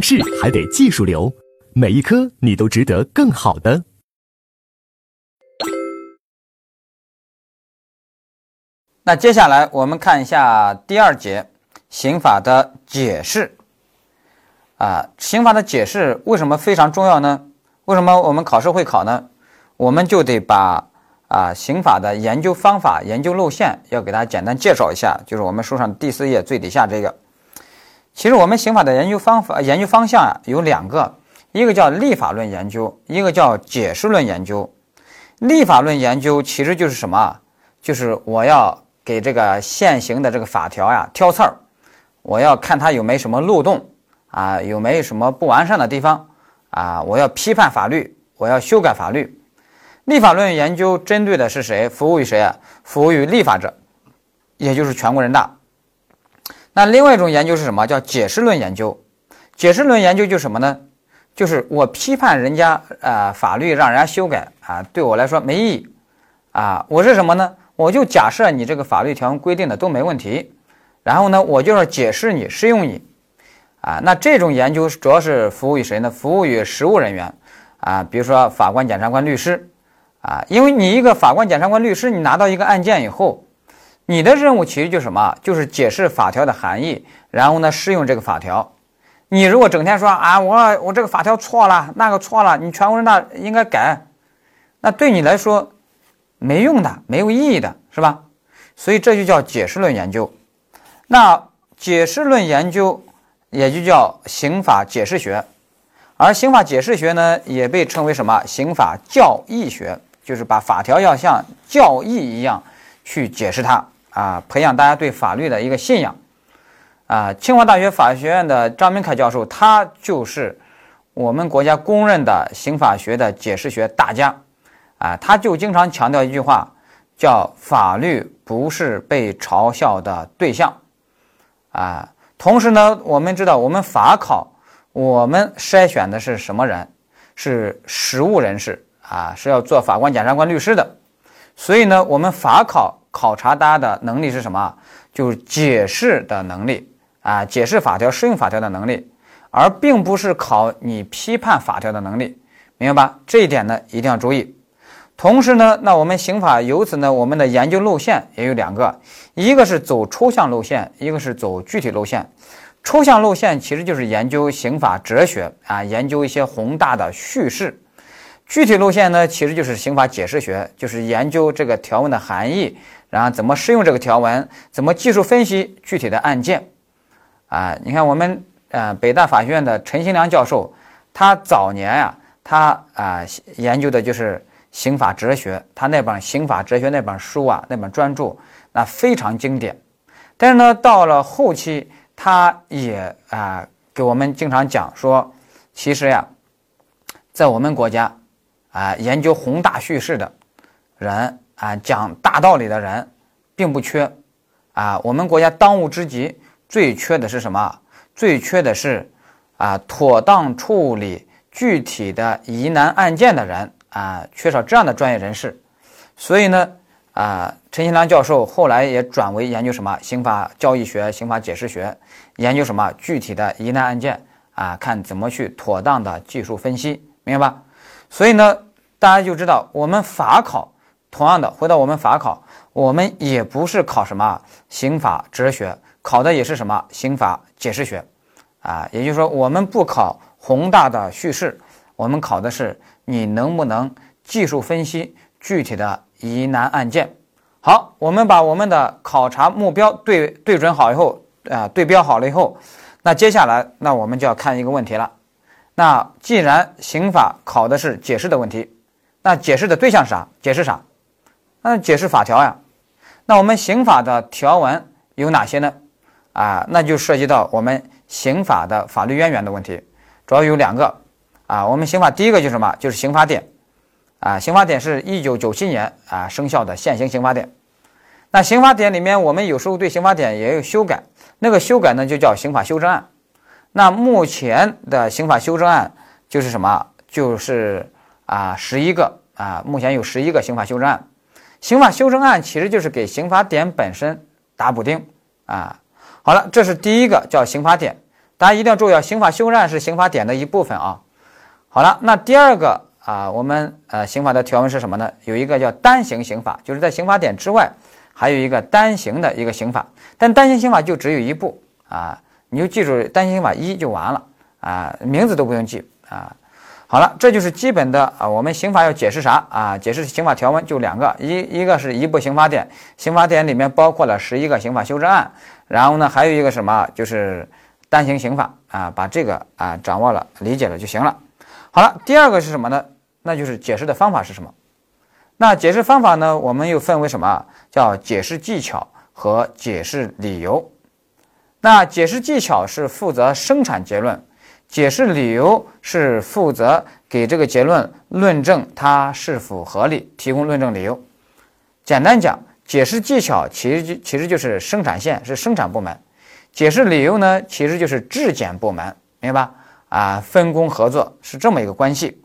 是还得技术流，每一科你都值得更好的。那接下来我们看一下第二节刑法的解释。啊，刑法的解释为什么非常重要呢？为什么我们考试会考呢？我们就得把啊刑法的研究方法、研究路线要给大家简单介绍一下，就是我们书上第四页最底下这个。其实我们刑法的研究方法、研究方向啊有两个，一个叫立法论研究，一个叫解释论研究。立法论研究其实就是什么？就是我要给这个现行的这个法条呀挑刺儿，我要看它有没什么漏洞。啊，有没有什么不完善的地方啊？我要批判法律，我要修改法律。立法论研究针对的是谁？服务于谁啊？服务于立法者，也就是全国人大。那另外一种研究是什么？叫解释论研究。解释论研究就是什么呢？就是我批判人家啊，法律让人家修改啊，对我来说没意义啊。我是什么呢？我就假设你这个法律条文规定的都没问题，然后呢，我就要解释你，适用你。啊，那这种研究主要是服务于谁呢？服务于实务人员，啊，比如说法官、检察官、律师，啊，因为你一个法官、检察官、律师，你拿到一个案件以后，你的任务其实就是什么？就是解释法条的含义，然后呢，适用这个法条。你如果整天说啊，我我这个法条错了，那个错了，你全国人大应该改，那对你来说没用的，没有意义的，是吧？所以这就叫解释论研究。那解释论研究。也就叫刑法解释学，而刑法解释学呢，也被称为什么？刑法教义学，就是把法条要像教义一样去解释它啊，培养大家对法律的一个信仰啊。清华大学法学院的张明凯教授，他就是我们国家公认的刑法学的解释学大家啊，他就经常强调一句话，叫法律不是被嘲笑的对象啊。同时呢，我们知道，我们法考，我们筛选的是什么人？是实务人士啊，是要做法官、检察官、律师的。所以呢，我们法考考察大家的能力是什么？就是解释的能力啊，解释法条、适用法条的能力，而并不是考你批判法条的能力，明白吧？这一点呢，一定要注意。同时呢，那我们刑法由此呢，我们的研究路线也有两个，一个是走抽象路线，一个是走具体路线。抽象路线其实就是研究刑法哲学啊，研究一些宏大的叙事；具体路线呢，其实就是刑法解释学，就是研究这个条文的含义，然后怎么适用这个条文，怎么技术分析具体的案件。啊，你看我们呃北大法学院的陈新良教授，他早年呀，他啊研究的就是。刑法哲学，他那本刑法哲学那本书啊，那本专著那非常经典。但是呢，到了后期，他也啊给我们经常讲说，其实呀，在我们国家啊，研究宏大叙事的人啊，讲大道理的人并不缺啊。我们国家当务之急最缺的是什么？最缺的是啊，妥当处理具体的疑难案件的人。啊，缺少这样的专业人士，所以呢，啊，陈新良教授后来也转为研究什么刑法教义学、刑法解释学，研究什么具体的疑难案件啊，看怎么去妥当的技术分析，明白吧？所以呢，大家就知道我们法考同样的，回到我们法考，我们也不是考什么刑法哲学，考的也是什么刑法解释学，啊，也就是说我们不考宏大的叙事，我们考的是。你能不能技术分析具体的疑难案件？好，我们把我们的考察目标对对准好以后，啊，对标好了以后，那接下来，那我们就要看一个问题了。那既然刑法考的是解释的问题，那解释的对象是啥？解释啥？那解释法条呀。那我们刑法的条文有哪些呢？啊，那就涉及到我们刑法的法律渊源的问题，主要有两个。啊，我们刑法第一个就是什么？就是刑法典，啊，刑法典是一九九七年啊生效的现行刑法典。那刑法典里面，我们有时候对刑法典也有修改，那个修改呢就叫刑法修正案。那目前的刑法修正案就是什么？就是啊十一个啊，目前有十一个刑法修正案。刑法修正案其实就是给刑法典本身打补丁啊。好了，这是第一个叫刑法典。大家一定要注意啊，刑法修正案是刑法典的一部分啊。好了，那第二个啊，我们呃刑法的条文是什么呢？有一个叫单行刑法，就是在刑法典之外还有一个单行的一个刑法，但单行刑法就只有一部啊，你就记住单行刑法一就完了啊，名字都不用记啊。好了，这就是基本的啊，我们刑法要解释啥啊？解释刑法条文就两个，一一个是一部刑法典，刑法典里面包括了十一个刑法修正案，然后呢还有一个什么就是单行刑法啊，把这个啊掌握了理解了就行了。好了，第二个是什么呢？那就是解释的方法是什么？那解释方法呢，我们又分为什么？叫解释技巧和解释理由。那解释技巧是负责生产结论。解释理由是负责给这个结论论证它是否合理，提供论证理由。简单讲，解释技巧其实其实就是生产线是生产部门，解释理由呢其实就是质检部门，明白吧？啊，分工合作是这么一个关系。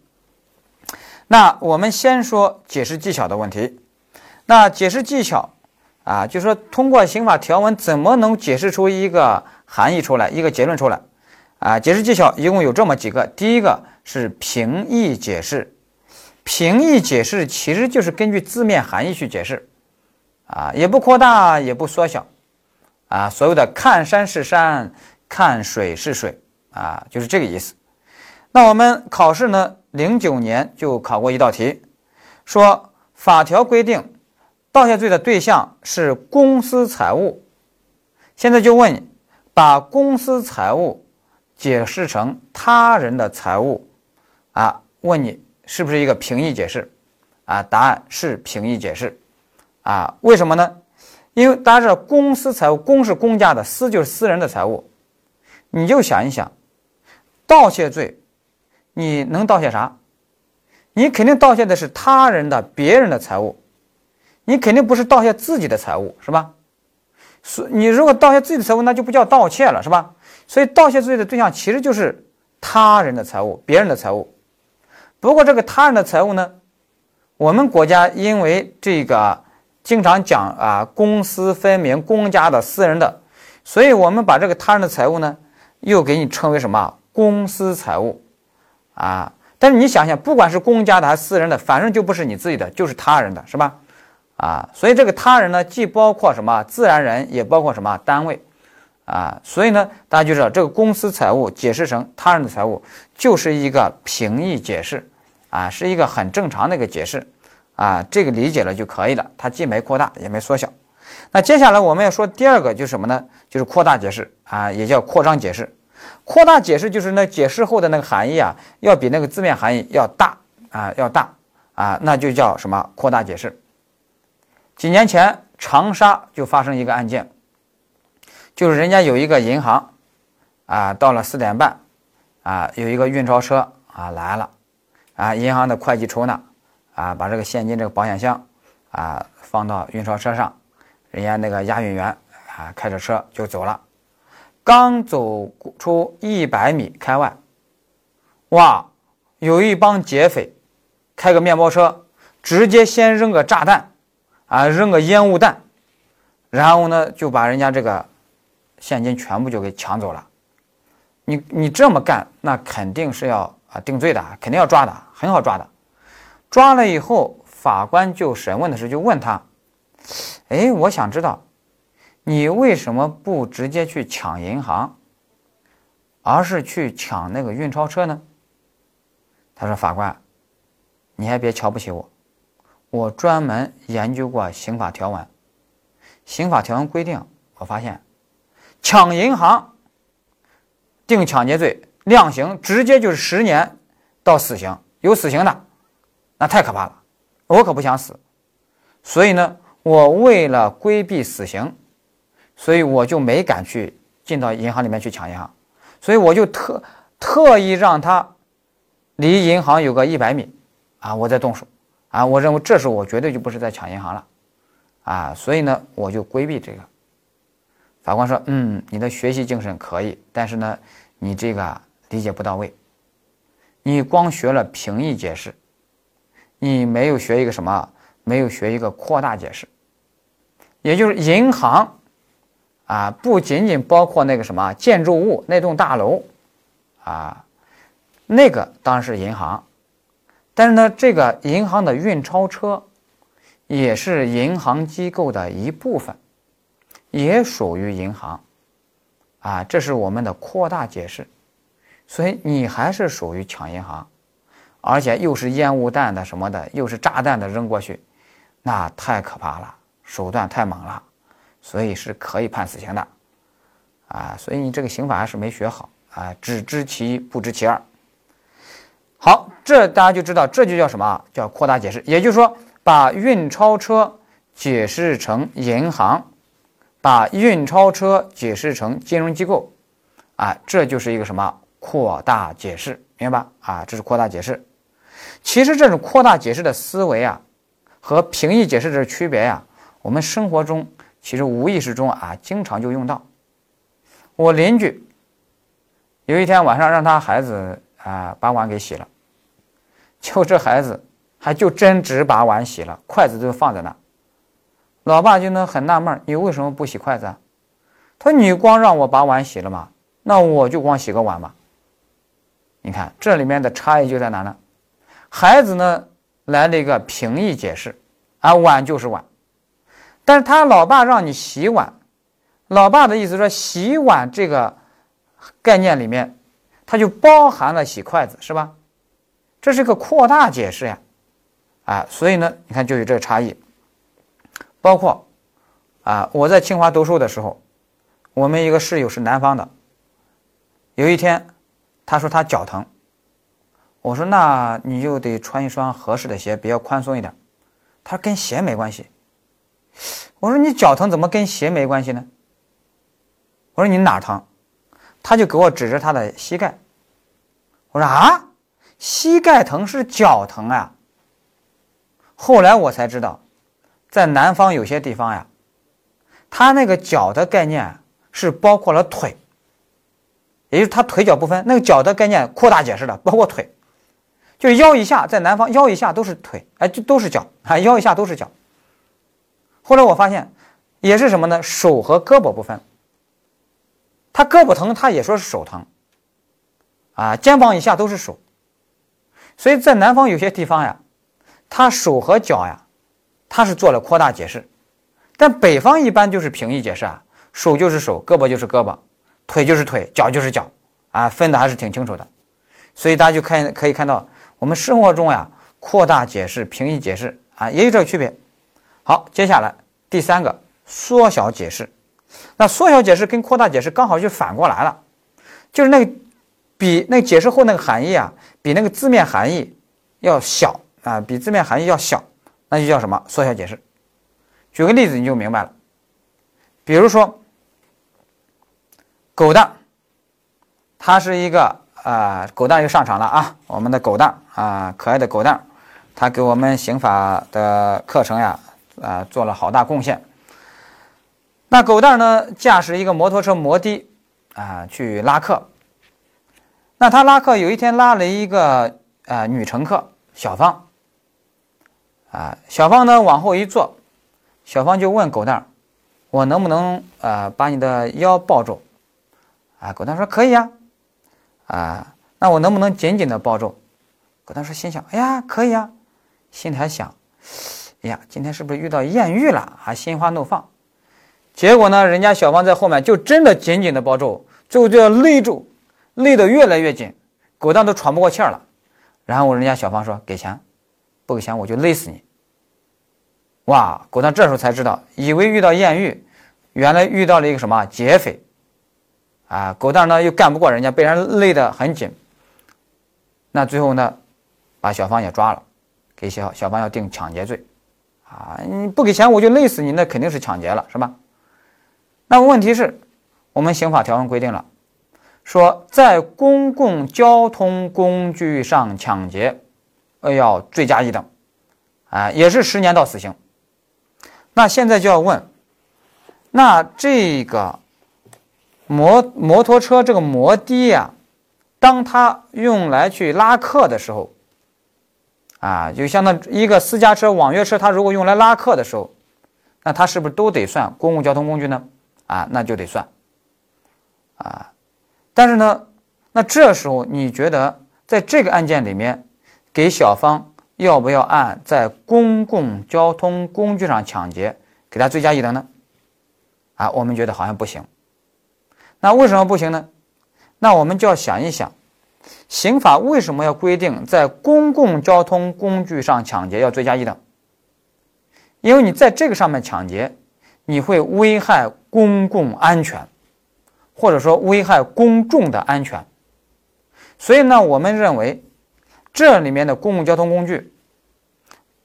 那我们先说解释技巧的问题。那解释技巧啊，就是说通过刑法条文怎么能解释出一个含义出来，一个结论出来。啊，解释技巧一共有这么几个。第一个是平义解释，平义解释其实就是根据字面含义去解释，啊，也不扩大，也不缩小，啊，所谓的看山是山，看水是水，啊，就是这个意思。那我们考试呢，零九年就考过一道题，说法条规定盗窃罪的对象是公私财物，现在就问你，把公私财物。解释成他人的财物，啊，问你是不是一个平义解释？啊，答案是平义解释，啊，为什么呢？因为大家知道公私财物，公是公家的，私就是私人的财物。你就想一想，盗窃罪，你能盗窃啥？你肯定盗窃的是他人的、别人的财物，你肯定不是盗窃自己的财物，是吧？所你如果盗窃自己的财物，那就不叫盗窃了，是吧？所以盗窃罪的对象其实就是他人的财物、别人的财物。不过这个他人的财物呢，我们国家因为这个经常讲啊公私分明、公家的、私人的，所以我们把这个他人的财物呢，又给你称为什么公私财物啊？但是你想想，不管是公家的还是私人的，反正就不是你自己的，就是他人的，是吧？啊，所以这个他人呢，既包括什么自然人，也包括什么单位。啊，所以呢，大家就知道这个公司财务解释成他人的财务，就是一个平义解释，啊，是一个很正常的一个解释，啊，这个理解了就可以了，它既没扩大也没缩小。那接下来我们要说第二个就是什么呢？就是扩大解释啊，也叫扩张解释。扩大解释就是那解释后的那个含义啊，要比那个字面含义要大啊，要大啊，那就叫什么扩大解释。几年前长沙就发生一个案件。就是人家有一个银行，啊，到了四点半，啊，有一个运钞车啊来了，啊，银行的会计出纳，啊，把这个现金这个保险箱，啊，放到运钞车上，人家那个押运员啊开着车就走了，刚走出一百米开外，哇，有一帮劫匪，开个面包车，直接先扔个炸弹，啊，扔个烟雾弹，然后呢就把人家这个。现金全部就给抢走了，你你这么干，那肯定是要啊定罪的，肯定要抓的，很好抓的。抓了以后，法官就审问的时候就问他：“哎，我想知道，你为什么不直接去抢银行，而是去抢那个运钞车呢？”他说：“法官，你还别瞧不起我，我专门研究过刑法条文，刑法条文规定，我发现。”抢银行，定抢劫罪，量刑直接就是十年到死刑，有死刑的，那太可怕了，我可不想死，所以呢，我为了规避死刑，所以我就没敢去进到银行里面去抢银行，所以我就特特意让他离银行有个一百米，啊，我再动手，啊，我认为这时候我绝对就不是在抢银行了，啊，所以呢，我就规避这个。法官说：“嗯，你的学习精神可以，但是呢，你这个理解不到位。你光学了平义解释，你没有学一个什么？没有学一个扩大解释。也就是银行啊，不仅仅包括那个什么建筑物那栋大楼，啊，那个当然是银行，但是呢，这个银行的运钞车也是银行机构的一部分，也属于银行，啊，这是我们的扩大解释，所以你还是属于抢银行，而且又是烟雾弹的什么的，又是炸弹的扔过去，那太可怕了，手段太猛了。所以是可以判死刑的，啊，所以你这个刑法还是没学好啊，只知其一不知其二。好，这大家就知道，这就叫什么？叫扩大解释。也就是说，把运钞车解释成银行，把运钞车解释成金融机构，啊，这就是一个什么扩大解释，明白吧？啊，这是扩大解释。其实这种扩大解释的思维啊，和平义解释的区别呀，我们生活中。其实无意识中啊，经常就用到。我邻居有一天晚上让他孩子啊把碗给洗了，就这孩子还就真只把碗洗了，筷子都放在那。老爸就能很纳闷你为什么不洗筷子？啊？他说：“你光让我把碗洗了嘛，那我就光洗个碗嘛。”你看这里面的差异就在哪呢？孩子呢来了一个平易解释，啊，碗就是碗。但是他老爸让你洗碗，老爸的意思说洗碗这个概念里面，它就包含了洗筷子，是吧？这是个扩大解释呀，啊，所以呢，你看就有这个差异。包括啊，我在清华读书的时候，我们一个室友是南方的，有一天他说他脚疼，我说那你就得穿一双合适的鞋，比较宽松一点。他说跟鞋没关系。我说你脚疼怎么跟鞋没关系呢？我说你哪疼？他就给我指着他的膝盖。我说啊，膝盖疼是脚疼啊。后来我才知道，在南方有些地方呀，他那个脚的概念是包括了腿，也就是他腿脚不分。那个脚的概念扩大解释的，包括腿，就是腰以下，在南方腰以下都是腿，哎，就都是脚啊，腰以下都是脚。后来我发现，也是什么呢？手和胳膊不分。他胳膊疼，他也说是手疼。啊，肩膀以下都是手。所以在南方有些地方呀，他手和脚呀，他是做了扩大解释。但北方一般就是平易解释啊，手就是手，胳膊就是胳膊，腿就是腿，脚就是脚，啊，分的还是挺清楚的。所以大家就看可以看到，我们生活中呀，扩大解释、平易解释啊，也有这个区别。好，接下来第三个缩小解释，那缩小解释跟扩大解释刚好就反过来了，就是那个比那个解释后那个含义啊，比那个字面含义要小啊，比字面含义要小，那就叫什么缩小解释？举个例子你就明白了，比如说狗蛋，它是一个啊，狗蛋又上场了啊，我们的狗蛋啊，可爱的狗蛋，它给我们刑法的课程呀。啊，做了好大贡献。那狗蛋呢，驾驶一个摩托车摩的啊，去拉客。那他拉客有一天拉了一个啊女乘客小芳。啊，小芳呢往后一坐，小芳就问狗蛋：“我能不能啊把你的腰抱住？”啊，狗蛋说：“可以呀。”啊，那我能不能紧紧的抱住？狗蛋说：“心想，哎呀，可以呀。”心里还想。哎呀，今天是不是遇到艳遇了？还心花怒放。结果呢，人家小芳在后面就真的紧紧的抱住，最后就要勒住，勒得越来越紧，狗蛋都喘不过气儿了。然后人家小芳说：“给钱，不给钱我就勒死你。”哇，狗蛋这时候才知道，以为遇到艳遇，原来遇到了一个什么劫匪。啊，狗蛋呢又干不过人家，被人勒得很紧。那最后呢，把小芳也抓了，给小小芳要定抢劫罪。啊，你不给钱我就勒死你，那肯定是抢劫了，是吧？那么问题是，我们刑法条文规定了，说在公共交通工具上抢劫，要罪加一等，啊，也是十年到死刑。那现在就要问，那这个摩摩托车这个摩的呀，当它用来去拉客的时候。啊，就相当于一个私家车、网约车，它如果用来拉客的时候，那它是不是都得算公共交通工具呢？啊，那就得算啊。但是呢，那这时候你觉得在这个案件里面，给小芳要不要按在公共交通工具上抢劫给他追加一等呢？啊，我们觉得好像不行。那为什么不行呢？那我们就要想一想，刑法为什么要规定在公共交通工具上抢劫要追加一等？因为你在这个上面抢劫，你会危害公共安全，或者说危害公众的安全。所以呢，我们认为这里面的公共交通工具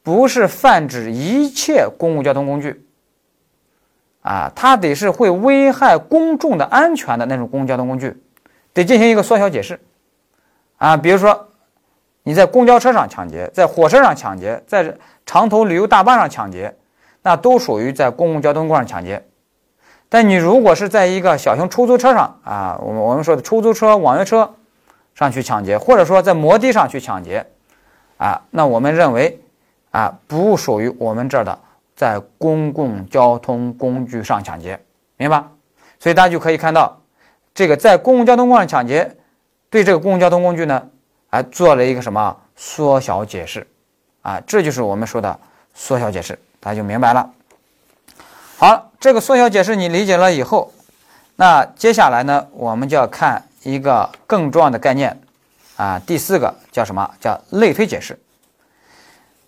不是泛指一切公共交通工具。啊，它得是会危害公众的安全的那种公共交通工具，得进行一个缩小解释。啊，比如说你在公交车上抢劫，在火车上抢劫，在长途旅游大巴上抢劫，那都属于在公共交通工具上抢劫。但你如果是在一个小型出租车上啊，我们我们说的出租车、网约车上去抢劫，或者说在摩的上去抢劫，啊，那我们认为啊，不属于我们这儿的。在公共交通工具上抢劫，明白？所以大家就可以看到，这个在公共交通工具上抢劫，对这个公共交通工具呢，还做了一个什么缩小解释，啊，这就是我们说的缩小解释，大家就明白了。好，这个缩小解释你理解了以后，那接下来呢，我们就要看一个更重要的概念，啊，第四个叫什么？叫类推解释。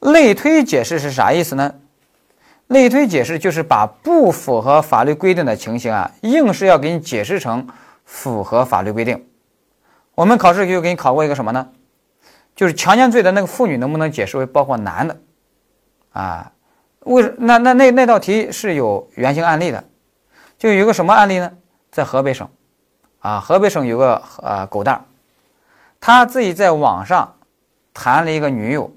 类推解释是啥意思呢？类推解释就是把不符合法律规定的情形啊，硬是要给你解释成符合法律规定。我们考试就给你考过一个什么呢？就是强奸罪的那个妇女能不能解释为包括男的？啊，为那那那那道题是有原型案例的，就有个什么案例呢？在河北省，啊，河北省有个呃狗蛋儿，他自己在网上谈了一个女友，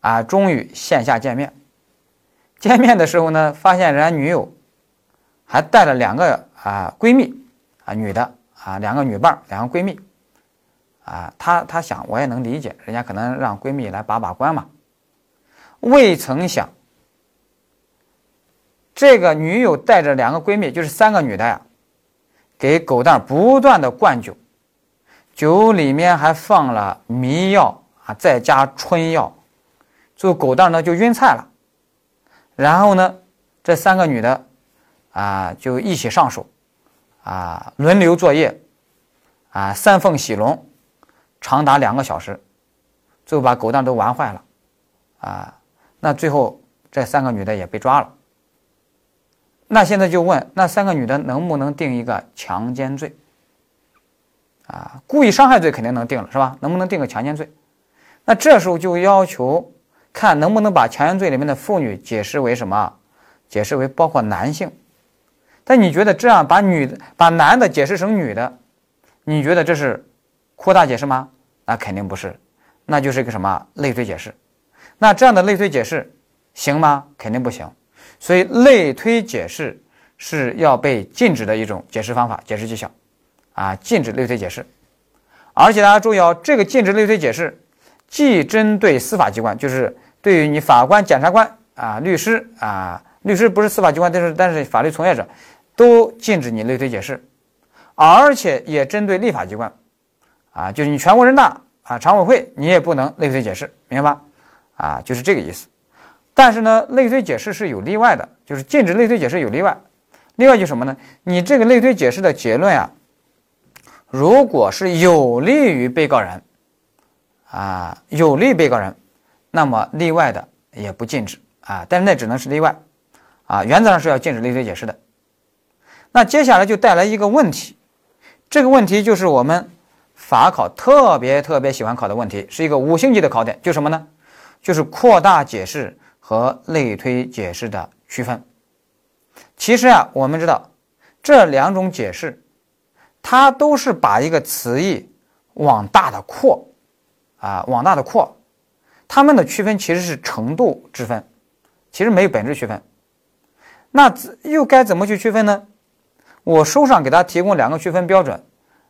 啊，终于线下见面。见面的时候呢，发现人家女友还带了两个啊闺蜜啊女的啊两个女伴两个闺蜜啊，他他想我也能理解，人家可能让闺蜜来把把关嘛。未曾想，这个女友带着两个闺蜜，就是三个女的呀，给狗蛋不断的灌酒，酒里面还放了迷药啊，再加春药，最后狗蛋呢就晕菜了。然后呢，这三个女的，啊，就一起上手，啊，轮流作业，啊，三凤洗龙，长达两个小时，最后把狗蛋都玩坏了，啊，那最后这三个女的也被抓了。那现在就问，那三个女的能不能定一个强奸罪？啊，故意伤害罪肯定能定了，是吧？能不能定个强奸罪？那这时候就要求。看能不能把强奸罪里面的妇女解释为什么？解释为包括男性。但你觉得这样把女的、把男的解释成女的，你觉得这是扩大解释吗？那肯定不是，那就是一个什么类推解释。那这样的类推解释行吗？肯定不行。所以类推解释是要被禁止的一种解释方法、解释技巧啊，禁止类推解释。而且大家注意哦，这个禁止类推解释既针对司法机关，就是。对于你法官、检察官啊、律师啊，律师不是司法机关，但是但是法律从业者，都禁止你类推解释，而且也针对立法机关，啊，就是你全国人大啊、常委会，你也不能类推解释，明白吧？啊，就是这个意思。但是呢，类推解释是有例外的，就是禁止类推解释有例外。例外就什么呢？你这个类推解释的结论啊，如果是有利于被告人，啊，有利被告人。那么例外的也不禁止啊，但是那只能是例外，啊，原则上是要禁止类推解释的。那接下来就带来一个问题，这个问题就是我们法考特别特别喜欢考的问题，是一个五星级的考点，就什么呢？就是扩大解释和类推解释的区分。其实啊，我们知道这两种解释，它都是把一个词义往大的扩，啊，往大的扩。它们的区分其实是程度之分，其实没有本质区分。那又该怎么去区分呢？我书上给大家提供两个区分标准，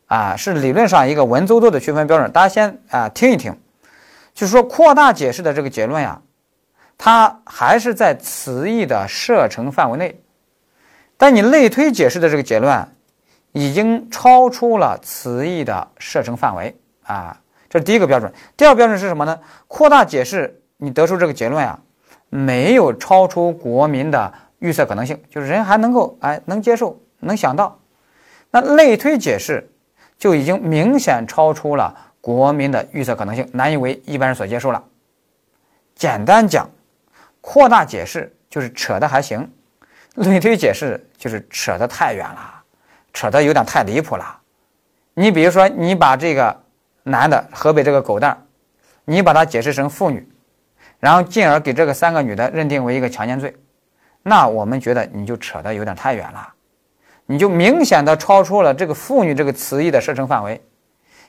啊，是理论上一个文绉绉的区分标准。大家先啊听一听，就是说扩大解释的这个结论呀，它还是在词义的射程范围内。但你类推解释的这个结论已经超出了词义的射程范围啊，这是第一个标准。第二个标准是什么呢？扩大解释你得出这个结论呀，没有超出国民的预测可能性，就是人还能够哎能接受能想到。那类推解释就已经明显超出了国民的预测可能性，难以为一般人所接受了。简单讲，扩大解释就是扯的还行。类推解释就是扯得太远了，扯得有点太离谱了。你比如说，你把这个男的河北这个狗蛋你把它解释成妇女，然后进而给这个三个女的认定为一个强奸罪，那我们觉得你就扯得有点太远了，你就明显的超出了这个妇女这个词义的射程范围，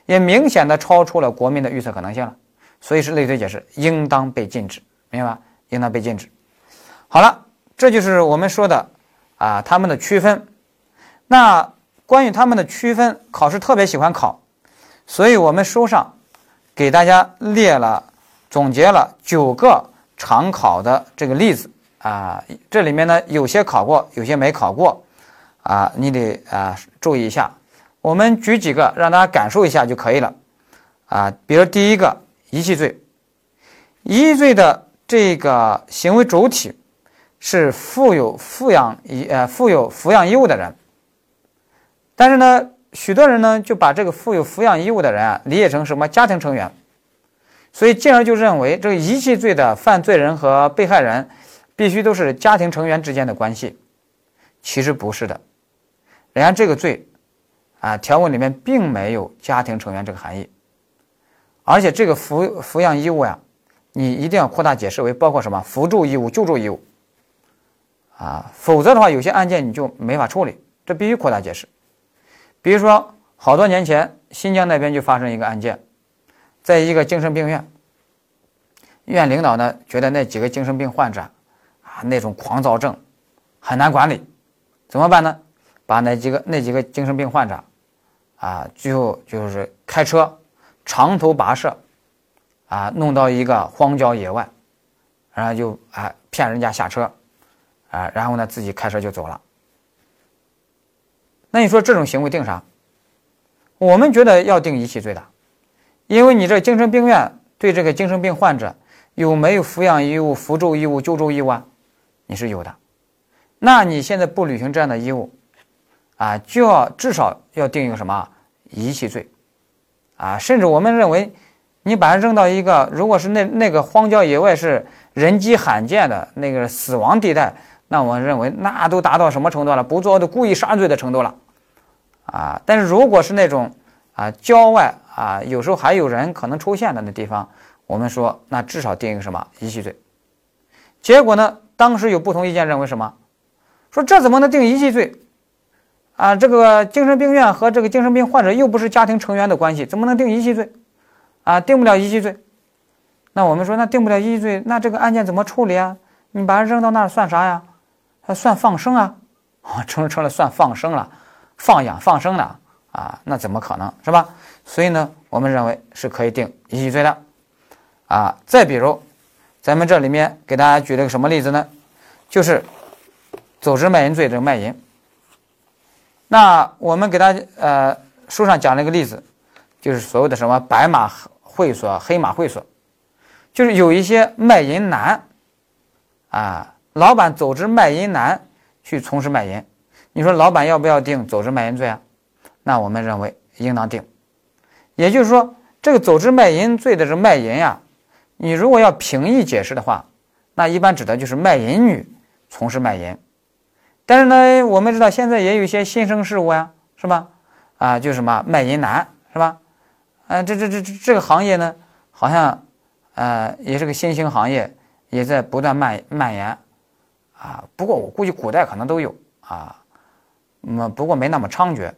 也明显的超出了国民的预测可能性了。所以是类推解释应当被禁止，明白吧？应当被禁止。好了。这就是我们说的啊，他们的区分。那关于他们的区分，考试特别喜欢考，所以我们书上给大家列了、总结了九个常考的这个例子啊。这里面呢，有些考过，有些没考过啊，你得啊注意一下。我们举几个让大家感受一下就可以了啊。比如第一个遗弃罪，遗弃罪的这个行为主体。是负有抚养义呃负有抚养义务的人，但是呢，许多人呢就把这个负有抚养义务的人啊理解成什么家庭成员，所以进而就认为这个遗弃罪的犯罪人和被害人必须都是家庭成员之间的关系，其实不是的，人家这个罪啊条文里面并没有家庭成员这个含义，而且这个抚抚养义务呀，你一定要扩大解释为包括什么扶助义务、救助义务。啊，否则的话，有些案件你就没法处理，这必须扩大解释。比如说，好多年前，新疆那边就发生一个案件，在一个精神病院，院领导呢觉得那几个精神病患者啊那种狂躁症很难管理，怎么办呢？把那几个那几个精神病患者啊，最后就是开车长途跋涉啊，弄到一个荒郊野外，然后就啊骗人家下车。啊，然后呢，自己开车就走了。那你说这种行为定啥？我们觉得要定遗弃罪的，因为你这精神病院对这个精神病患者有没有抚养义务、扶助义务、救助义务啊？你是有的。那你现在不履行这样的义务，啊，就要至少要定一个什么遗弃罪，啊，甚至我们认为，你把它扔到一个，如果是那那个荒郊野外是人迹罕见的那个死亡地带。那我认为，那都达到什么程度了？不做的故意杀人罪的程度了，啊！但是如果是那种啊郊外啊，有时候还有人可能出现的那地方，我们说那至少定一个什么遗弃罪。结果呢，当时有不同意见，认为什么？说这怎么能定遗弃罪？啊，这个精神病院和这个精神病患者又不是家庭成员的关系，怎么能定遗弃罪？啊，定不了遗弃罪。那我们说，那定不了遗弃罪，那这个案件怎么处理啊？你把它扔到那儿算啥呀？他算放生啊，啊，成了成了算放生了，放养放生了啊，那怎么可能是吧？所以呢，我们认为是可以定遗弃罪的，啊，再比如，咱们这里面给大家举了个什么例子呢？就是组织卖淫罪这个卖淫。那我们给大家呃书上讲了一个例子，就是所谓的什么白马会所、黑马会所，就是有一些卖淫男，啊。老板组织卖淫男去从事卖淫，你说老板要不要定组织卖淫罪啊？那我们认为应当定。也就是说，这个组织卖淫罪的这卖淫呀，你如果要平易解释的话，那一般指的就是卖淫女从事卖淫。但是呢，我们知道现在也有一些新生事物呀，是吧？啊，就什么卖淫男，是吧？啊，这这这这这个行业呢，好像呃也是个新兴行业，也在不断蔓蔓延。啊，不过我估计古代可能都有啊，那不过没那么猖獗。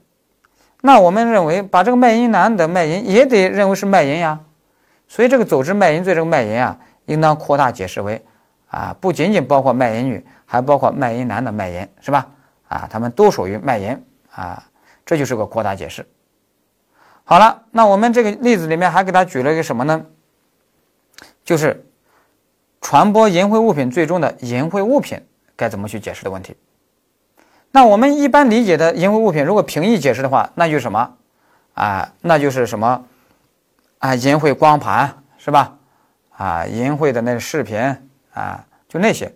那我们认为把这个卖淫男的卖淫也得认为是卖淫呀，所以这个组织卖淫罪这个卖淫啊，应当扩大解释为啊，不仅仅包括卖淫女，还包括卖淫男的卖淫，是吧？啊，他们都属于卖淫啊，这就是个扩大解释。好了，那我们这个例子里面还给他举了一个什么呢？就是传播淫秽物品罪中的淫秽物品。该怎么去解释的问题？那我们一般理解的淫秽物品，如果平易解释的话，那就是什么？啊，那就是什么？啊，淫秽光盘是吧？啊，淫秽的那视频啊，就那些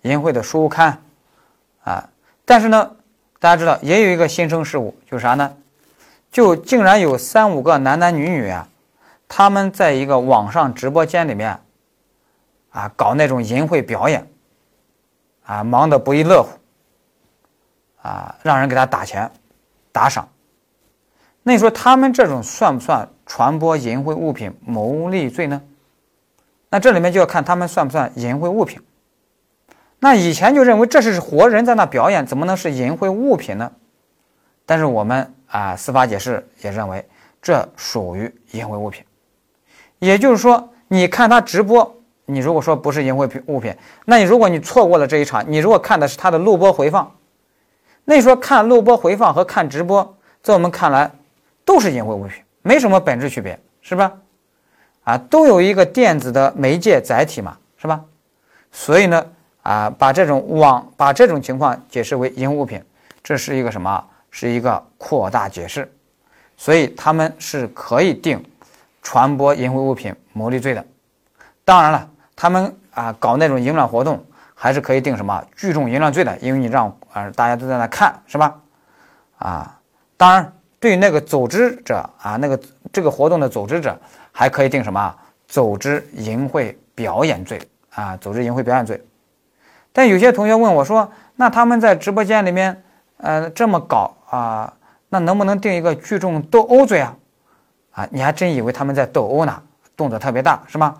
淫秽的书刊啊。但是呢，大家知道也有一个新生事物，就是啥呢？就竟然有三五个男男女女啊，他们在一个网上直播间里面啊，搞那种淫秽表演啊，忙得不亦乐乎。啊，让人给他打钱、打赏，那你说他们这种算不算传播淫秽物品牟利罪呢？那这里面就要看他们算不算淫秽物品。那以前就认为这是活人在那表演，怎么能是淫秽物品呢？但是我们啊，司法解释也认为这属于淫秽物品。也就是说，你看他直播，你如果说不是淫秽品物品，那你如果你错过了这一场，你如果看的是他的录播回放。那你说看录播回放和看直播，在我们看来都是淫秽物品，没什么本质区别，是吧？啊，都有一个电子的媒介载体嘛，是吧？所以呢，啊，把这种网把这种情况解释为淫秽物品，这是一个什么？是一个扩大解释，所以他们是可以定传播淫秽物品牟利罪的。当然了，他们啊搞那种淫乱活动。还是可以定什么聚众淫乱罪的，因为你让啊大家都在那看，是吧？啊，当然，对于那个组织者啊，那个这个活动的组织者，还可以定什么组织淫秽表演罪啊，组织淫秽表演罪。但有些同学问我说，那他们在直播间里面，呃，这么搞啊，那能不能定一个聚众斗殴罪啊？啊，你还真以为他们在斗殴呢？动作特别大是吗？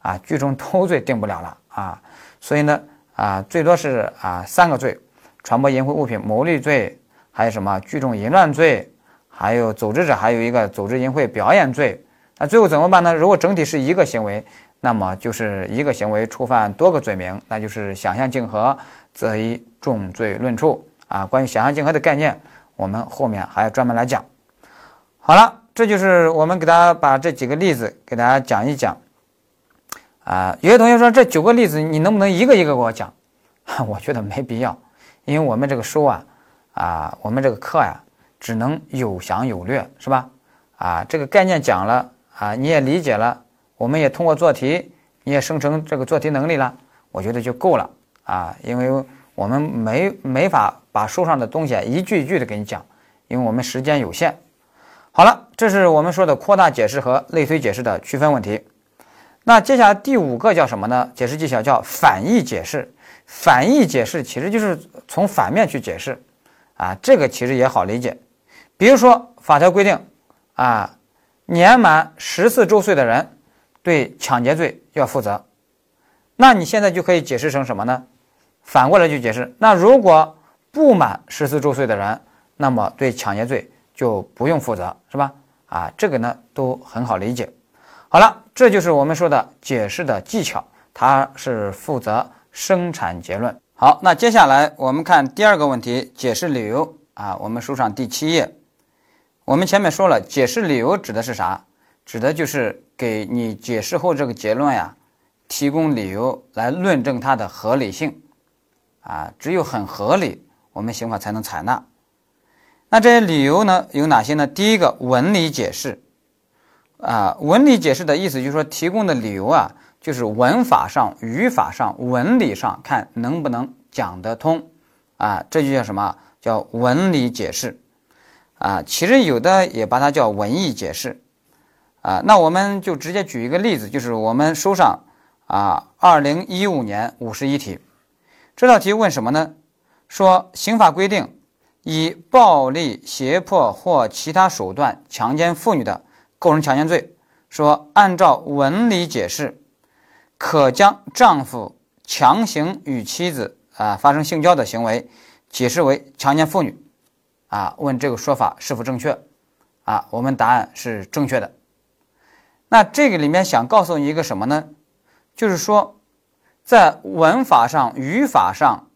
啊，聚众斗殴罪定不了了啊，所以呢。啊，最多是啊三个罪：传播淫秽物品牟利罪，还有什么聚众淫乱罪，还有组织者还有一个组织淫秽表演罪。那最后怎么办呢？如果整体是一个行为，那么就是一个行为触犯多个罪名，那就是想象竞合，则以重罪论处。啊，关于想象竞合的概念，我们后面还要专门来讲。好了，这就是我们给大家把这几个例子给大家讲一讲。啊，有些同学说这九个例子你能不能一个一个给我讲？我觉得没必要，因为我们这个书啊，啊，我们这个课呀，只能有详有略，是吧？啊，这个概念讲了啊，你也理解了，我们也通过做题，你也生成这个做题能力了，我觉得就够了啊，因为我们没没法把书上的东西一句一句的给你讲，因为我们时间有限。好了，这是我们说的扩大解释和类推解释的区分问题。那接下来第五个叫什么呢？解释技巧叫反义解释。反义解释其实就是从反面去解释，啊，这个其实也好理解。比如说法条规定，啊，年满十四周岁的人对抢劫罪要负责，那你现在就可以解释成什么呢？反过来去解释。那如果不满十四周岁的人，那么对抢劫罪就不用负责，是吧？啊，这个呢都很好理解。好了，这就是我们说的解释的技巧，它是负责生产结论。好，那接下来我们看第二个问题，解释理由啊。我们书上第七页，我们前面说了，解释理由指的是啥？指的就是给你解释后这个结论呀，提供理由来论证它的合理性啊。只有很合理，我们刑法才能采纳。那这些理由呢，有哪些呢？第一个，文理解释。啊，文理解释的意思就是说，提供的理由啊，就是文法上、语法上、文理上看能不能讲得通，啊，这就叫什么？叫文理解释，啊，其实有的也把它叫文艺解释，啊，那我们就直接举一个例子，就是我们书上啊，二零一五年五十一题，这道题问什么呢？说刑法规定，以暴力、胁迫或其他手段强奸妇女的。构成强奸罪，说按照文理解释，可将丈夫强行与妻子啊发生性交的行为解释为强奸妇女，啊，问这个说法是否正确？啊，我们答案是正确的。那这个里面想告诉你一个什么呢？就是说，在文法上、语法上，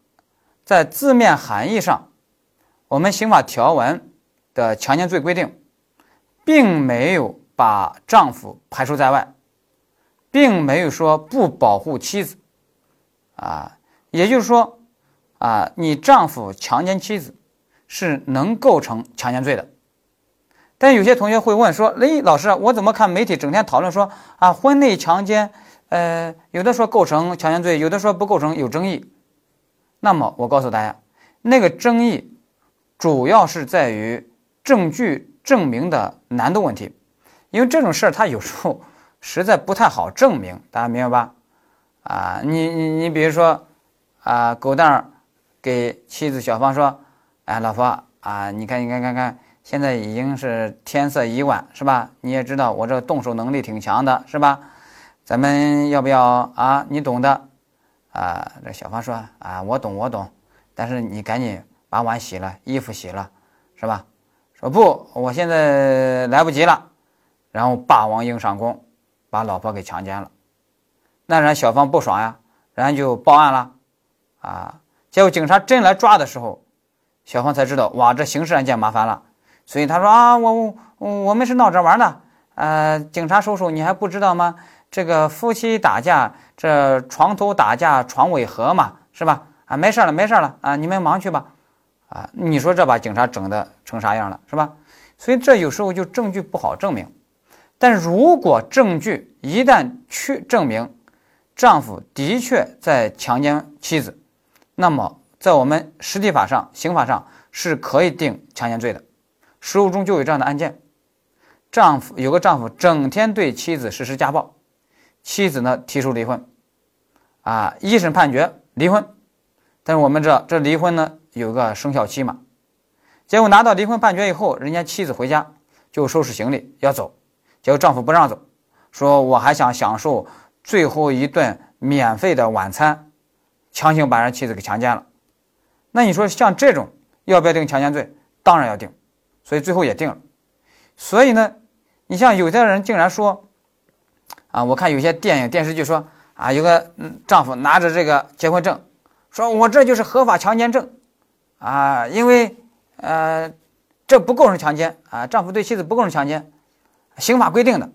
在字面含义上，我们刑法条文的强奸罪规定。并没有把丈夫排除在外，并没有说不保护妻子，啊，也就是说，啊，你丈夫强奸妻子是能构成强奸罪的。但有些同学会问说：“哎，老师，我怎么看媒体整天讨论说啊，婚内强奸，呃，有的说构成强奸罪，有的说不构成，有争议。”那么我告诉大家，那个争议主要是在于证据证明的难度问题，因为这种事儿它有时候实在不太好证明，大家明白吧？啊，你你你比如说啊，狗蛋儿给妻子小芳说：“哎，老婆啊，你看你看看看。”现在已经是天色已晚，是吧？你也知道我这动手能力挺强的，是吧？咱们要不要啊？你懂的，啊？这小芳说啊，我懂，我懂。但是你赶紧把碗洗了，衣服洗了，是吧？说不，我现在来不及了。然后霸王硬上弓，把老婆给强奸了。那人小芳不爽呀，然后就报案了，啊？结果警察真来抓的时候，小芳才知道，哇，这刑事案件麻烦了。所以他说啊，我我我们是闹着玩的，呃，警察叔叔你还不知道吗？这个夫妻打架，这床头打架床尾和嘛，是吧？啊，没事了，没事了啊，你们忙去吧，啊，你说这把警察整的成啥样了，是吧？所以这有时候就证据不好证明，但如果证据一旦去证明丈夫的确在强奸妻子，那么在我们实体法上、刑法上是可以定强奸罪的。实务中就有这样的案件，丈夫有个丈夫整天对妻子实施家暴，妻子呢提出离婚，啊，一审判决离婚，但是我们知道这离婚呢有个生效期嘛，结果拿到离婚判决以后，人家妻子回家就收拾行李要走，结果丈夫不让走，说我还想享受最后一顿免费的晚餐，强行把人妻子给强奸了，那你说像这种要不要定强奸罪？当然要定。所以最后也定了，所以呢，你像有的人竟然说，啊，我看有些电影电视剧说，啊，有个丈夫拿着这个结婚证，说我这就是合法强奸证，啊，因为呃，这不构成强奸啊，丈夫对妻子不构成强奸，刑法规定的，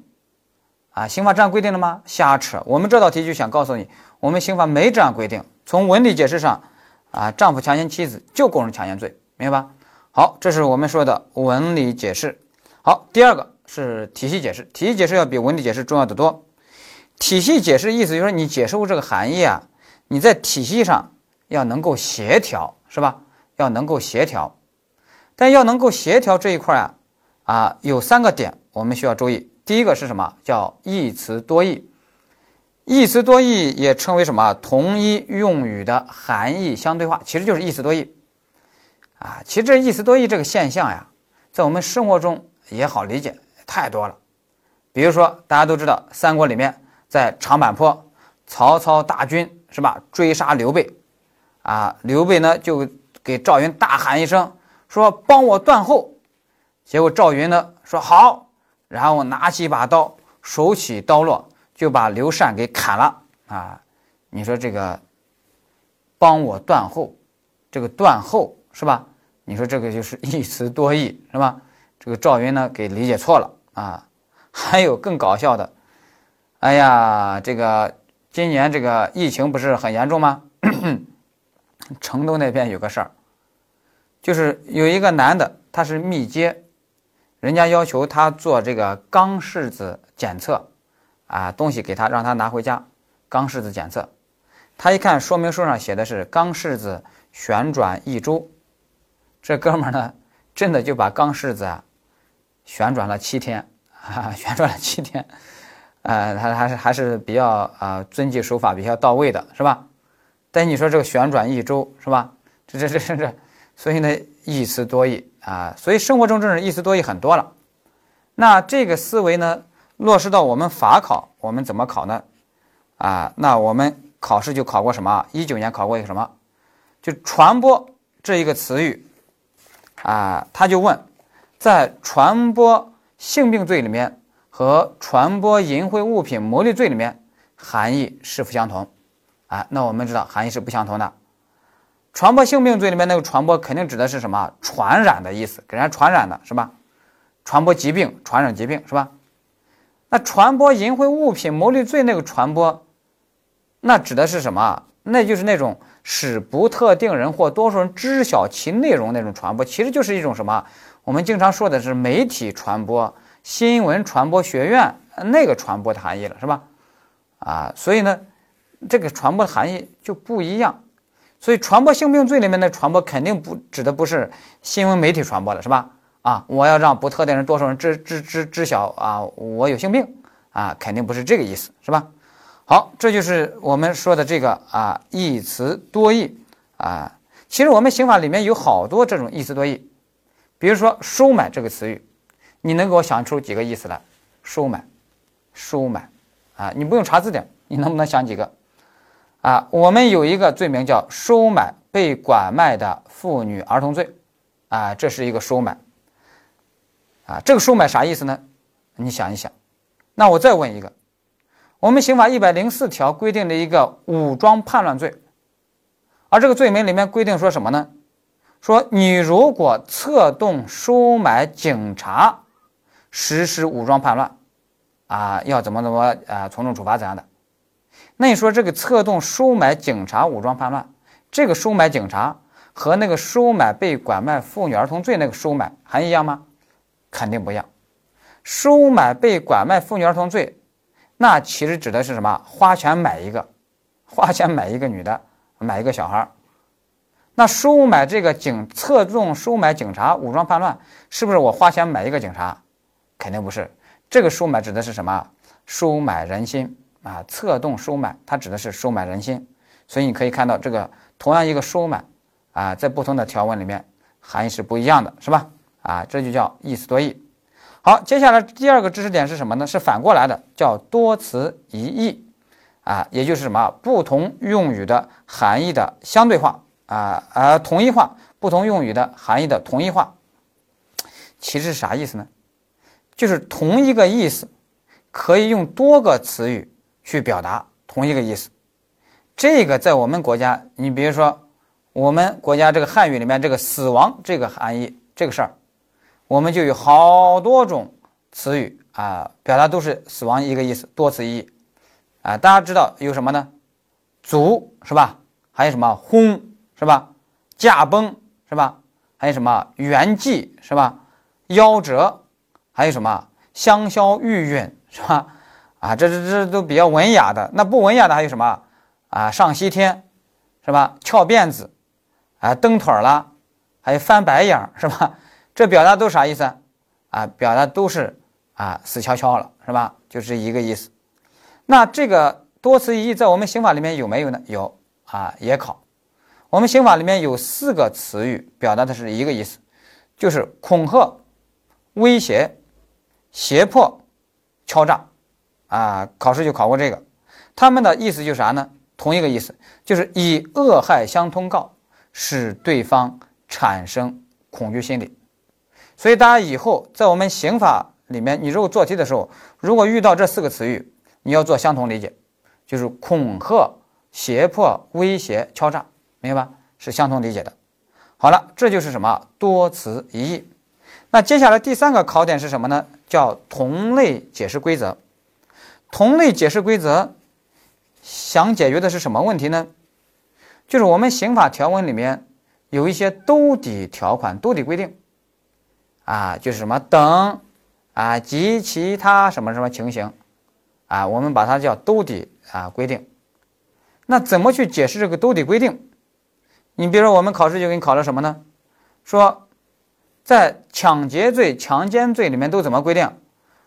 啊，刑法这样规定的吗？瞎扯！我们这道题就想告诉你，我们刑法没这样规定，从文理解释上，啊，丈夫强奸妻子就构成强奸罪，明白吧？好，这是我们说的文理解释。好，第二个是体系解释。体系解释要比文理解释重要的多。体系解释意思就是，你解释过这个含义啊，你在体系上要能够协调，是吧？要能够协调。但要能够协调这一块啊，啊，有三个点我们需要注意。第一个是什么？叫一词多义。一词多义也称为什么？同一用语的含义相对化，其实就是一词多义。啊，其实这一词多义这个现象呀，在我们生活中也好理解，太多了。比如说，大家都知道三国里面，在长坂坡，曹操大军是吧，追杀刘备，啊，刘备呢就给赵云大喊一声，说帮我断后。结果赵云呢说好，然后拿起一把刀，手起刀落，就把刘禅给砍了。啊，你说这个帮我断后，这个断后是吧？你说这个就是一词多义是吧？这个赵云呢给理解错了啊。还有更搞笑的，哎呀，这个今年这个疫情不是很严重吗？成都那边有个事儿，就是有一个男的他是密接，人家要求他做这个肛拭子检测啊，东西给他让他拿回家，肛拭子检测，他一看说明书上写的是肛拭子旋转一周。这哥们儿呢，真的就把钢柿子啊旋转了七天，哈哈，旋转了七天，呃，他还是还是比较啊遵纪守法比较到位的，是吧？但你说这个旋转一周，是吧？这这这这这，所以呢一词多义啊，所以生活中这种一词多义很多了。那这个思维呢落实到我们法考，我们怎么考呢？啊，那我们考试就考过什么？一九年考过一个什么？就传播这一个词语。啊，他就问，在传播性病罪里面和传播淫秽物品牟利罪里面含义是否相同？啊，那我们知道含义是不相同的。传播性病罪里面那个传播肯定指的是什么？传染的意思，给人家传染的是吧？传播疾病、传染疾病是吧？那传播淫秽物品牟利罪那个传播，那指的是什么？那就是那种使不特定人或多数人知晓其内容那种传播，其实就是一种什么？我们经常说的是媒体传播、新闻传播学院那个传播的含义了，是吧？啊，所以呢，这个传播的含义就不一样。所以传播性病罪里面的传播肯定不指的不是新闻媒体传播的，是吧？啊，我要让不特定人、多数人知知知知晓啊，我有性病啊，肯定不是这个意思，是吧？好，这就是我们说的这个啊，一词多义啊。其实我们刑法里面有好多这种一词多义，比如说收买这个词语，你能给我想出几个意思来？收买，收买啊，你不用查字典，你能不能想几个？啊，我们有一个罪名叫收买被拐卖的妇女儿童罪，啊，这是一个收买，啊，这个收买啥意思呢？你想一想，那我再问一个，我们刑法一百零四条规定的一个武装叛乱罪，而这个罪名里面规定说什么呢？说你如果策动收买警察实施武装叛乱，啊，要怎么怎么啊，从重处罚怎样的？那你说这个策动收买警察武装叛乱，这个收买警察和那个收买被拐卖妇女儿童罪那个收买还一样吗？肯定不一样。收买被拐卖妇女儿童罪，那其实指的是什么？花钱买一个，花钱买一个女的，买一个小孩儿。那收买这个警策动收买警察武装叛乱，是不是我花钱买一个警察？肯定不是。这个收买指的是什么？收买人心。啊，策动收买，它指的是收买人心，所以你可以看到这个同样一个收买，啊，在不同的条文里面含义是不一样的，是吧？啊，这就叫一词多义。好，接下来第二个知识点是什么呢？是反过来的，叫多词一义，啊，也就是什么不同用语的含义的相对化，啊，而同一化，不同用语的含义的同一化。其实是啥意思呢？就是同一个意思，可以用多个词语。去表达同一个意思，这个在我们国家，你比如说，我们国家这个汉语里面这个“死亡”这个含义这个事儿，我们就有好多种词语啊，表达都是死亡一个意思，多词义啊。大家知道有什么呢？卒是吧？还有什么轰是吧？驾崩是吧？还有什么圆寂是吧？夭折，还有什么香消玉殒是吧？啊，这这这都比较文雅的，那不文雅的还有什么啊？上西天，是吧？翘辫子，啊，蹬腿儿了，还有翻白眼儿，是吧？这表达都啥意思？啊，表达都是啊，死翘翘了，是吧？就是一个意思。那这个多词一义在我们刑法里面有没有呢？有啊，也考。我们刑法里面有四个词语表达的是一个意思，就是恐吓、威胁、胁迫、敲诈。啊，考试就考过这个，他们的意思就是啥呢？同一个意思，就是以恶害相通告，使对方产生恐惧心理。所以大家以后在我们刑法里面，你如果做题的时候，如果遇到这四个词语，你要做相同理解，就是恐吓、胁迫、威胁、敲诈，明白吧？是相同理解的。好了，这就是什么多词一义。那接下来第三个考点是什么呢？叫同类解释规则。同类解释规则想解决的是什么问题呢？就是我们刑法条文里面有一些兜底条款、兜底规定，啊，就是什么等啊及其他什么什么情形，啊，我们把它叫兜底啊规定。那怎么去解释这个兜底规定？你比如说，我们考试就给你考了什么呢？说在抢劫罪、强奸罪里面都怎么规定？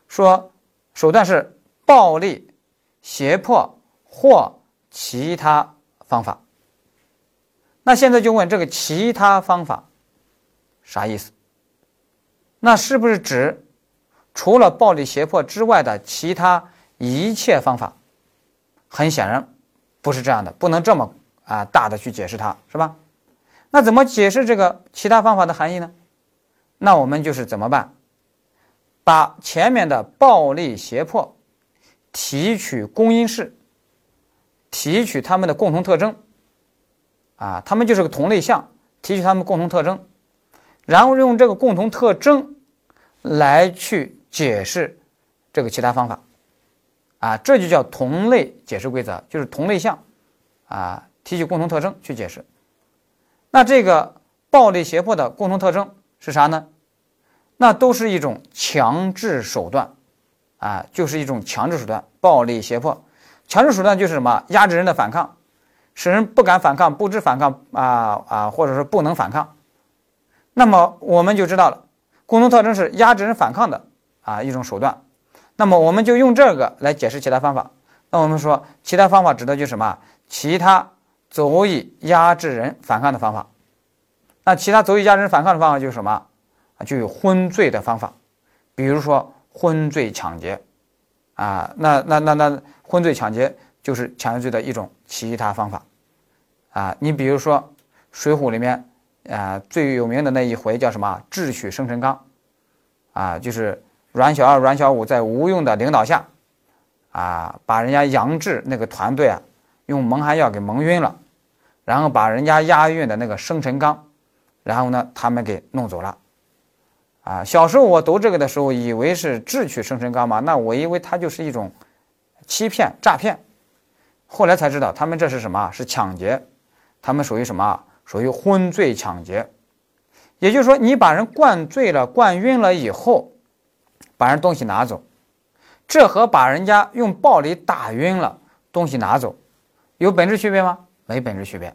说手段是。暴力、胁迫或其他方法。那现在就问这个其他方法啥意思？那是不是指除了暴力、胁迫之外的其他一切方法？很显然不是这样的，不能这么啊大的去解释它，是吧？那怎么解释这个其他方法的含义呢？那我们就是怎么办？把前面的暴力、胁迫。提取公因式，提取它们的共同特征，啊，它们就是个同类项，提取它们共同特征，然后用这个共同特征来去解释这个其他方法，啊，这就叫同类解释规则，就是同类项，啊，提取共同特征去解释。那这个暴力胁迫的共同特征是啥呢？那都是一种强制手段，啊，就是一种强制手段，暴力胁迫。强制手段就是什么？压制人的反抗，使人不敢反抗，不知反抗啊啊，或者说不能反抗。那么我们就知道了，共同特征是压制人反抗的啊一种手段。那么我们就用这个来解释其他方法。那我们说，其他方法指的就是什么？其他足以压制人反抗的方法。那其他足以压制人反抗的方法就是什么？就有昏罪的方法，比如说昏罪抢劫。啊，那那那那昏罪抢劫就是抢劫罪的一种其他方法，啊，你比如说《水浒》里面啊最有名的那一回叫什么？智取生辰纲，啊，就是阮小二、阮小五在吴用的领导下，啊，把人家杨志那个团队啊用蒙汗药给蒙晕了，然后把人家押运的那个生辰纲，然后呢他们给弄走了。啊，小时候我读这个的时候，以为是智取生辰纲嘛，那我以为它就是一种欺骗、诈骗，后来才知道他们这是什么？是抢劫，他们属于什么？属于昏醉抢劫。也就是说，你把人灌醉了、灌晕了以后，把人东西拿走，这和把人家用暴力打晕了东西拿走，有本质区别吗？没本质区别。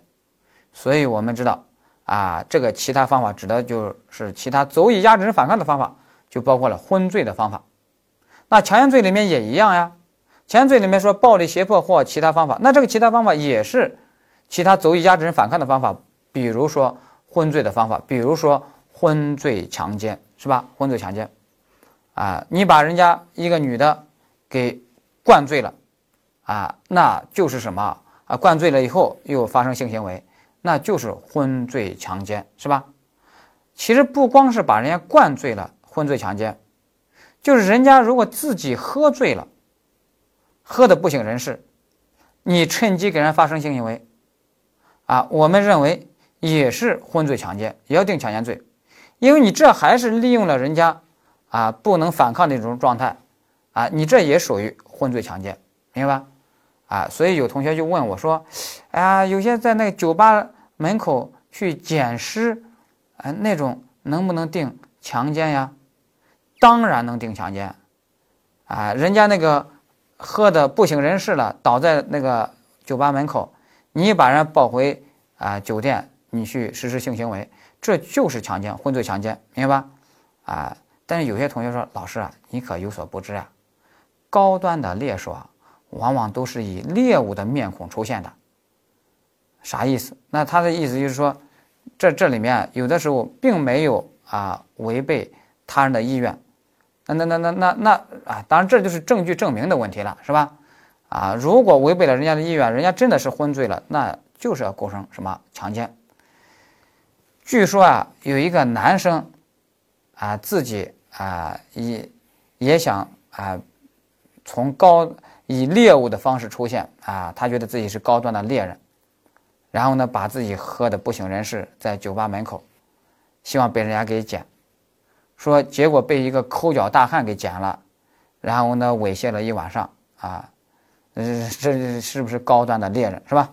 所以我们知道。啊，这个其他方法指的就是其他足以压制人反抗的方法，就包括了昏罪的方法。那强奸罪里面也一样呀，强奸罪里面说暴力胁迫或其他方法，那这个其他方法也是其他足以压制人反抗的方法，比如说昏罪的方法，比如说昏罪强奸，是吧？昏罪强奸，啊，你把人家一个女的给灌醉了，啊，那就是什么啊？灌醉了以后又发生性行为。那就是昏罪强奸，是吧？其实不光是把人家灌醉了，昏罪强奸，就是人家如果自己喝醉了，喝的不省人事，你趁机给人发生性行为，啊，我们认为也是昏罪强奸，也要定强奸罪，因为你这还是利用了人家啊不能反抗的一种状态，啊，你这也属于昏罪强奸，明白吧？啊，所以有同学就问我说：“哎呀，有些在那个酒吧门口去捡尸，哎，那种能不能定强奸呀？”当然能定强奸，啊，人家那个喝的不省人事了，倒在那个酒吧门口，你把人抱回啊酒店，你去实施性行为，这就是强奸，昏醉强奸，明白吧？啊，但是有些同学说：“老师啊，你可有所不知啊，高端的猎手啊。”往往都是以猎物的面孔出现的，啥意思？那他的意思就是说，这这里面有的时候并没有啊违背他人的意愿，那那那那那那啊，当然这就是证据证明的问题了，是吧？啊，如果违背了人家的意愿，人家真的是昏醉了，那就是要构成什么强奸？据说啊，有一个男生啊自己啊也也想啊从高。以猎物的方式出现啊，他觉得自己是高端的猎人，然后呢，把自己喝的不省人事，在酒吧门口，希望被人家给捡，说结果被一个抠脚大汉给捡了，然后呢，猥亵了一晚上啊，这这是不是高端的猎人是吧？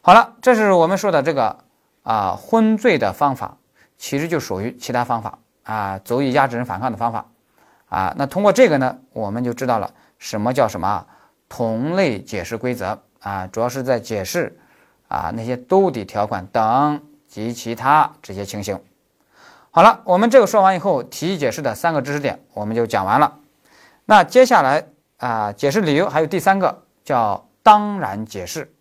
好了，这是我们说的这个啊昏醉的方法，其实就属于其他方法啊，足以压制人反抗的方法啊。那通过这个呢，我们就知道了什么叫什么。同类解释规则啊，主要是在解释啊那些兜底条款等及其他这些情形。好了，我们这个说完以后，题意解释的三个知识点我们就讲完了。那接下来啊，解释理由还有第三个叫当然解释。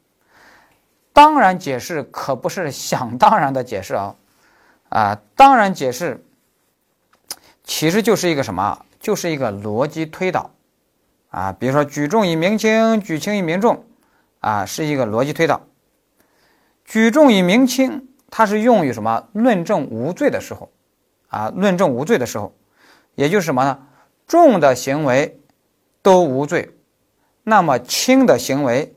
当然解释可不是 想当然的解释啊啊，当然解释其实就是一个什么？就是一个逻辑推导。啊，比如说举重以明轻，举轻以明重，啊，是一个逻辑推导。举重以明轻，它是用于什么？论证无罪的时候，啊，论证无罪的时候，也就是什么呢？重的行为都无罪，那么轻的行为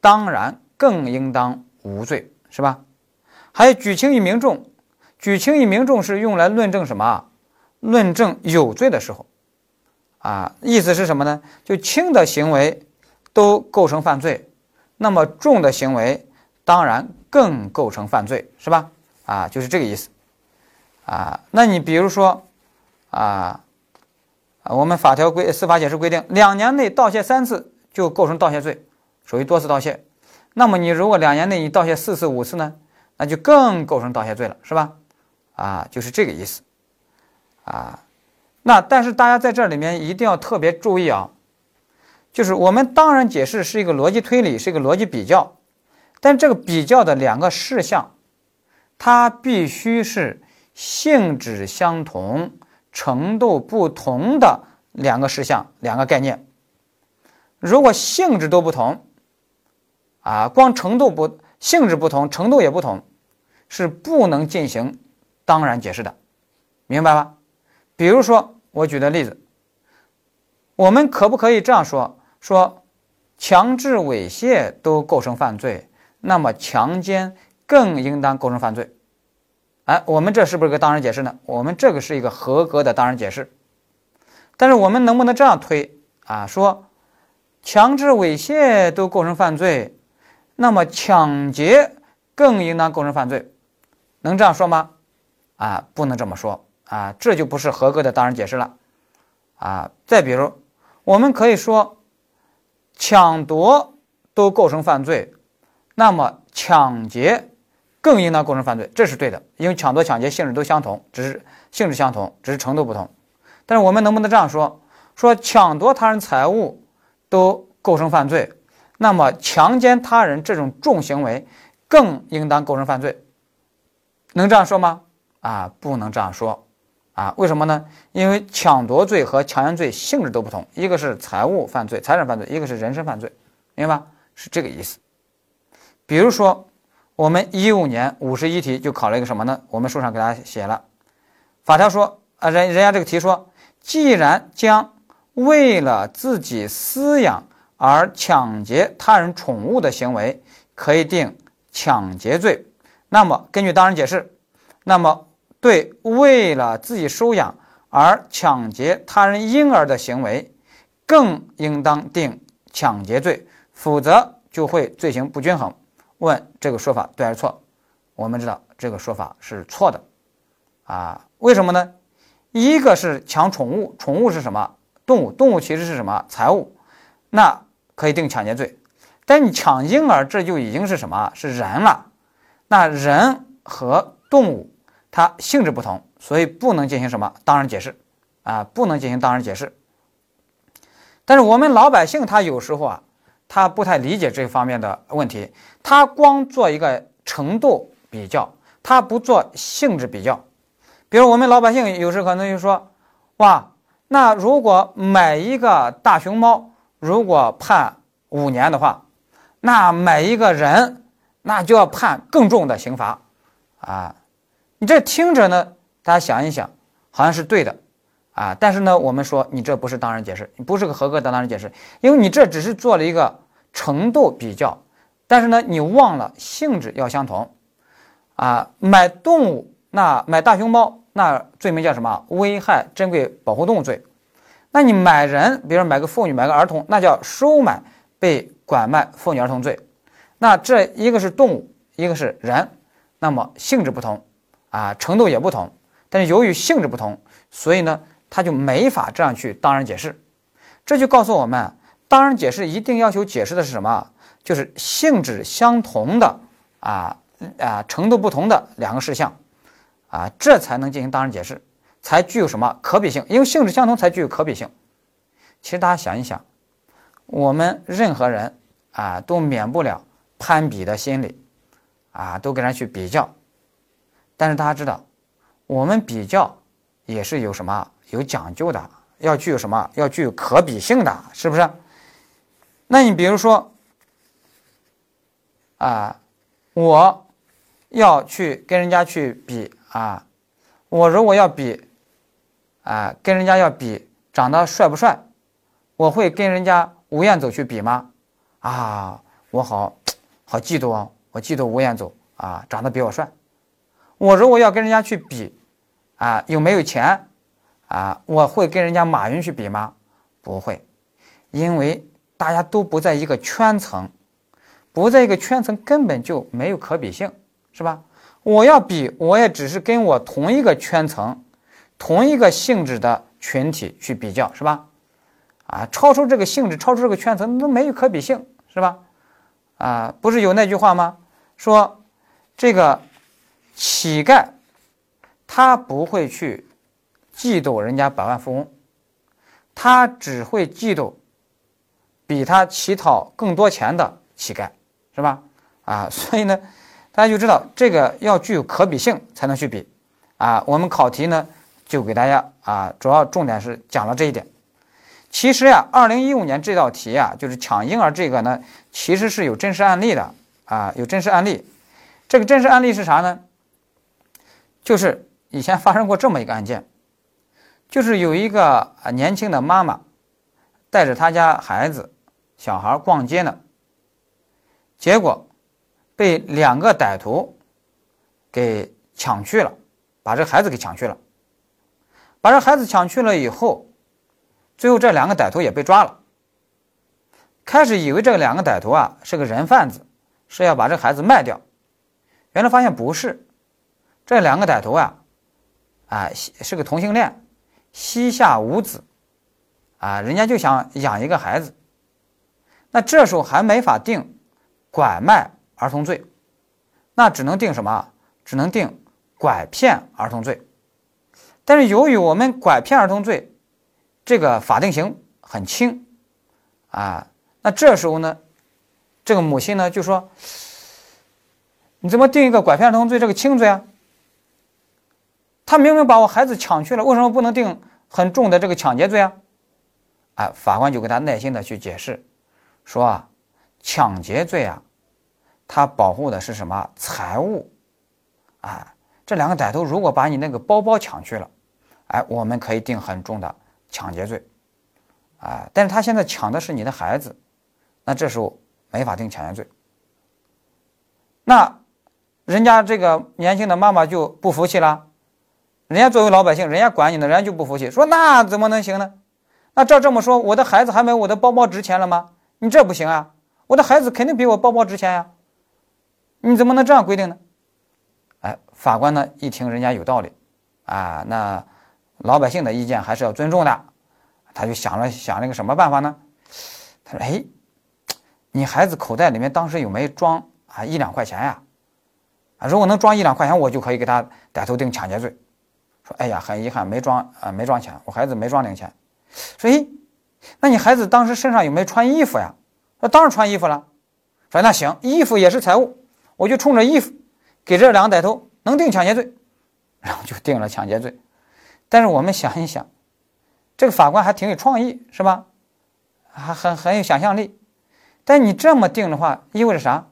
当然更应当无罪，是吧？还有举轻以明重，举轻以明重是用来论证什么？论证有罪的时候。啊，意思是什么呢？就轻的行为都构成犯罪，那么重的行为当然更构成犯罪，是吧？啊，就是这个意思。啊，那你比如说，啊，我们法条规司法解释规定，两年内盗窃三次就构成盗窃罪，属于多次盗窃。那么你如果两年内你盗窃四次、五次呢，那就更构成盗窃罪了，是吧？啊，就是这个意思。啊，那但是大家在这里面一定要特别注意啊，就是我们当然解释是一个逻辑推理，是一个逻辑比较，但这个比较的两个事项，它必须是性质相同、程度不同的两个事项、两个概念。如果性质都不同，啊，光程度不性质不同，程度也不同，是不能进行当然解释的，明白吧？比如说，我举的例子，我们可不可以这样说：说强制猥亵都构成犯罪，那么强奸更应当构成犯罪？哎，我们这是不是个当然解释呢？我们这个是一个合格的当然解释。但是我们能不能这样推啊？说强制猥亵都构成犯罪，那么抢劫更应当构成犯罪？能这样说吗？啊，不能这么说。啊，这就不是合格的当然解释了，啊，再比如，我们可以说，抢夺都构成犯罪，那么抢劫更应当构成犯罪，这是对的，因为抢夺、抢劫性质都相同，只是性质相同，只是程度不同。但是我们能不能这样说？说抢夺他人财物都构成犯罪，那么强奸他人这种重行为更应当构成犯罪？能这样说吗？啊，不能这样说。啊，为什么呢？因为抢夺罪和强奸罪性质都不同，一个是财物犯罪、财产犯罪，一个是人身犯罪，明白吧？是这个意思。比如说，我们一五年五十一题就考了一个什么呢？我们书上给大家写了，法条说啊，人人家这个题说，既然将为了自己私养而抢劫他人宠物的行为可以定抢劫罪，那么根据当然解释，那么。对为了自己收养而抢劫他人婴儿的行为，更应当定抢劫罪，否则就会罪行不均衡。问这个说法对还是错？我们知道这个说法是错的，啊，为什么呢？一个是抢宠物，宠物是什么？动物，动物其实是什么？财物，那可以定抢劫罪。但你抢婴儿，这就已经是什么？是人了。那人和动物。它性质不同，所以不能进行什么当然解释，啊，不能进行当然解释。但是我们老百姓他有时候啊，他不太理解这方面的问题，他光做一个程度比较，他不做性质比较。比如我们老百姓有时可能就说，哇，那如果买一个大熊猫，如果判五年的话，那买一个人，那就要判更重的刑罚，啊。你这听着呢，大家想一想，好像是对的，啊，但是呢，我们说你这不是当然解释，你不是个合格的当然解释，因为你这只是做了一个程度比较，但是呢，你忘了性质要相同，啊，买动物那买大熊猫那罪名叫什么？危害珍贵保护动物罪，那你买人，比如说买个妇女买个儿童，那叫收买被拐卖妇女儿童罪，那这一个是动物，一个是人，那么性质不同。啊，程度也不同，但是由于性质不同，所以呢，他就没法这样去当然解释。这就告诉我们，当然解释一定要求解释的是什么？就是性质相同的啊啊程度不同的两个事项啊，这才能进行当然解释，才具有什么可比性？因为性质相同才具有可比性。其实大家想一想，我们任何人啊都免不了攀比的心理啊，都跟人去比较。但是大家知道，我们比较也是有什么有讲究的，要具有什么要具有可比性的，是不是？那你比如说，啊，我要去跟人家去比啊，我如果要比，啊，跟人家要比长得帅不帅，我会跟人家吴彦祖去比吗？啊，我好好嫉妒啊，我嫉妒吴彦祖啊，长得比我帅。我如果要跟人家去比，啊，有没有钱，啊，我会跟人家马云去比吗？不会，因为大家都不在一个圈层，不在一个圈层，根本就没有可比性，是吧？我要比，我也只是跟我同一个圈层、同一个性质的群体去比较，是吧？啊，超出这个性质，超出这个圈层，那没有可比性，是吧？啊，不是有那句话吗？说这个乞丐他不会去嫉妒人家百万富翁，他只会嫉妒比他乞讨更多钱的乞丐。是吧？啊，所以呢，大家就知道这个要具有可比性才能去比，啊，我们考题呢就给大家啊，主要重点是讲了这一点。其实呀，二零一五年这道题呀，就是抢婴儿这个呢，其实是有真实案例的啊，有真实案例。这个真实案例是啥呢？就是以前发生过这么一个案件，就是有一个年轻的妈妈带着她家孩子小孩逛街呢。结果被两个歹徒给抢去了，把这孩子给抢去了。把这孩子抢去了以后，最后这两个歹徒也被抓了。开始以为这两个歹徒啊是个人贩子，是要把这孩子卖掉。原来发现不是，这两个歹徒啊，啊是个同性恋，膝下无子，啊人家就想养一个孩子。那这时候还没法定。拐卖儿童罪，那只能定什么？只能定拐骗儿童罪。但是由于我们拐骗儿童罪这个法定刑很轻啊，那这时候呢，这个母亲呢就说：“你怎么定一个拐骗儿童罪这个轻罪啊？他明明把我孩子抢去了，为什么不能定很重的这个抢劫罪啊？”哎，法官就给他耐心的去解释，说啊。抢劫罪啊，它保护的是什么财物？啊，这两个歹徒如果把你那个包包抢去了，哎，我们可以定很重的抢劫罪，啊，但是他现在抢的是你的孩子，那这时候没法定抢劫罪。那人家这个年轻的妈妈就不服气了，人家作为老百姓，人家管你呢，人家就不服气，说那怎么能行呢？那照这么说，我的孩子还没我的包包值钱了吗？你这不行啊！我的孩子肯定比我包包值钱呀，你怎么能这样规定呢？哎，法官呢一听人家有道理，啊，那老百姓的意见还是要尊重的，他就想了想了一个什么办法呢？他说：“哎，你孩子口袋里面当时有没有装啊一两块钱呀？啊，如果能装一两块钱，我就可以给他歹徒定抢劫罪。说，哎呀，很遗憾没装啊，没装钱，我孩子没装零钱。说，哎，那你孩子当时身上有没有穿衣服呀？”那当然穿衣服了，说那行，衣服也是财物，我就冲着衣服给这两个歹徒能定抢劫罪，然后就定了抢劫罪。但是我们想一想，这个法官还挺有创意，是吧？还很很有想象力。但你这么定的话，意味着啥？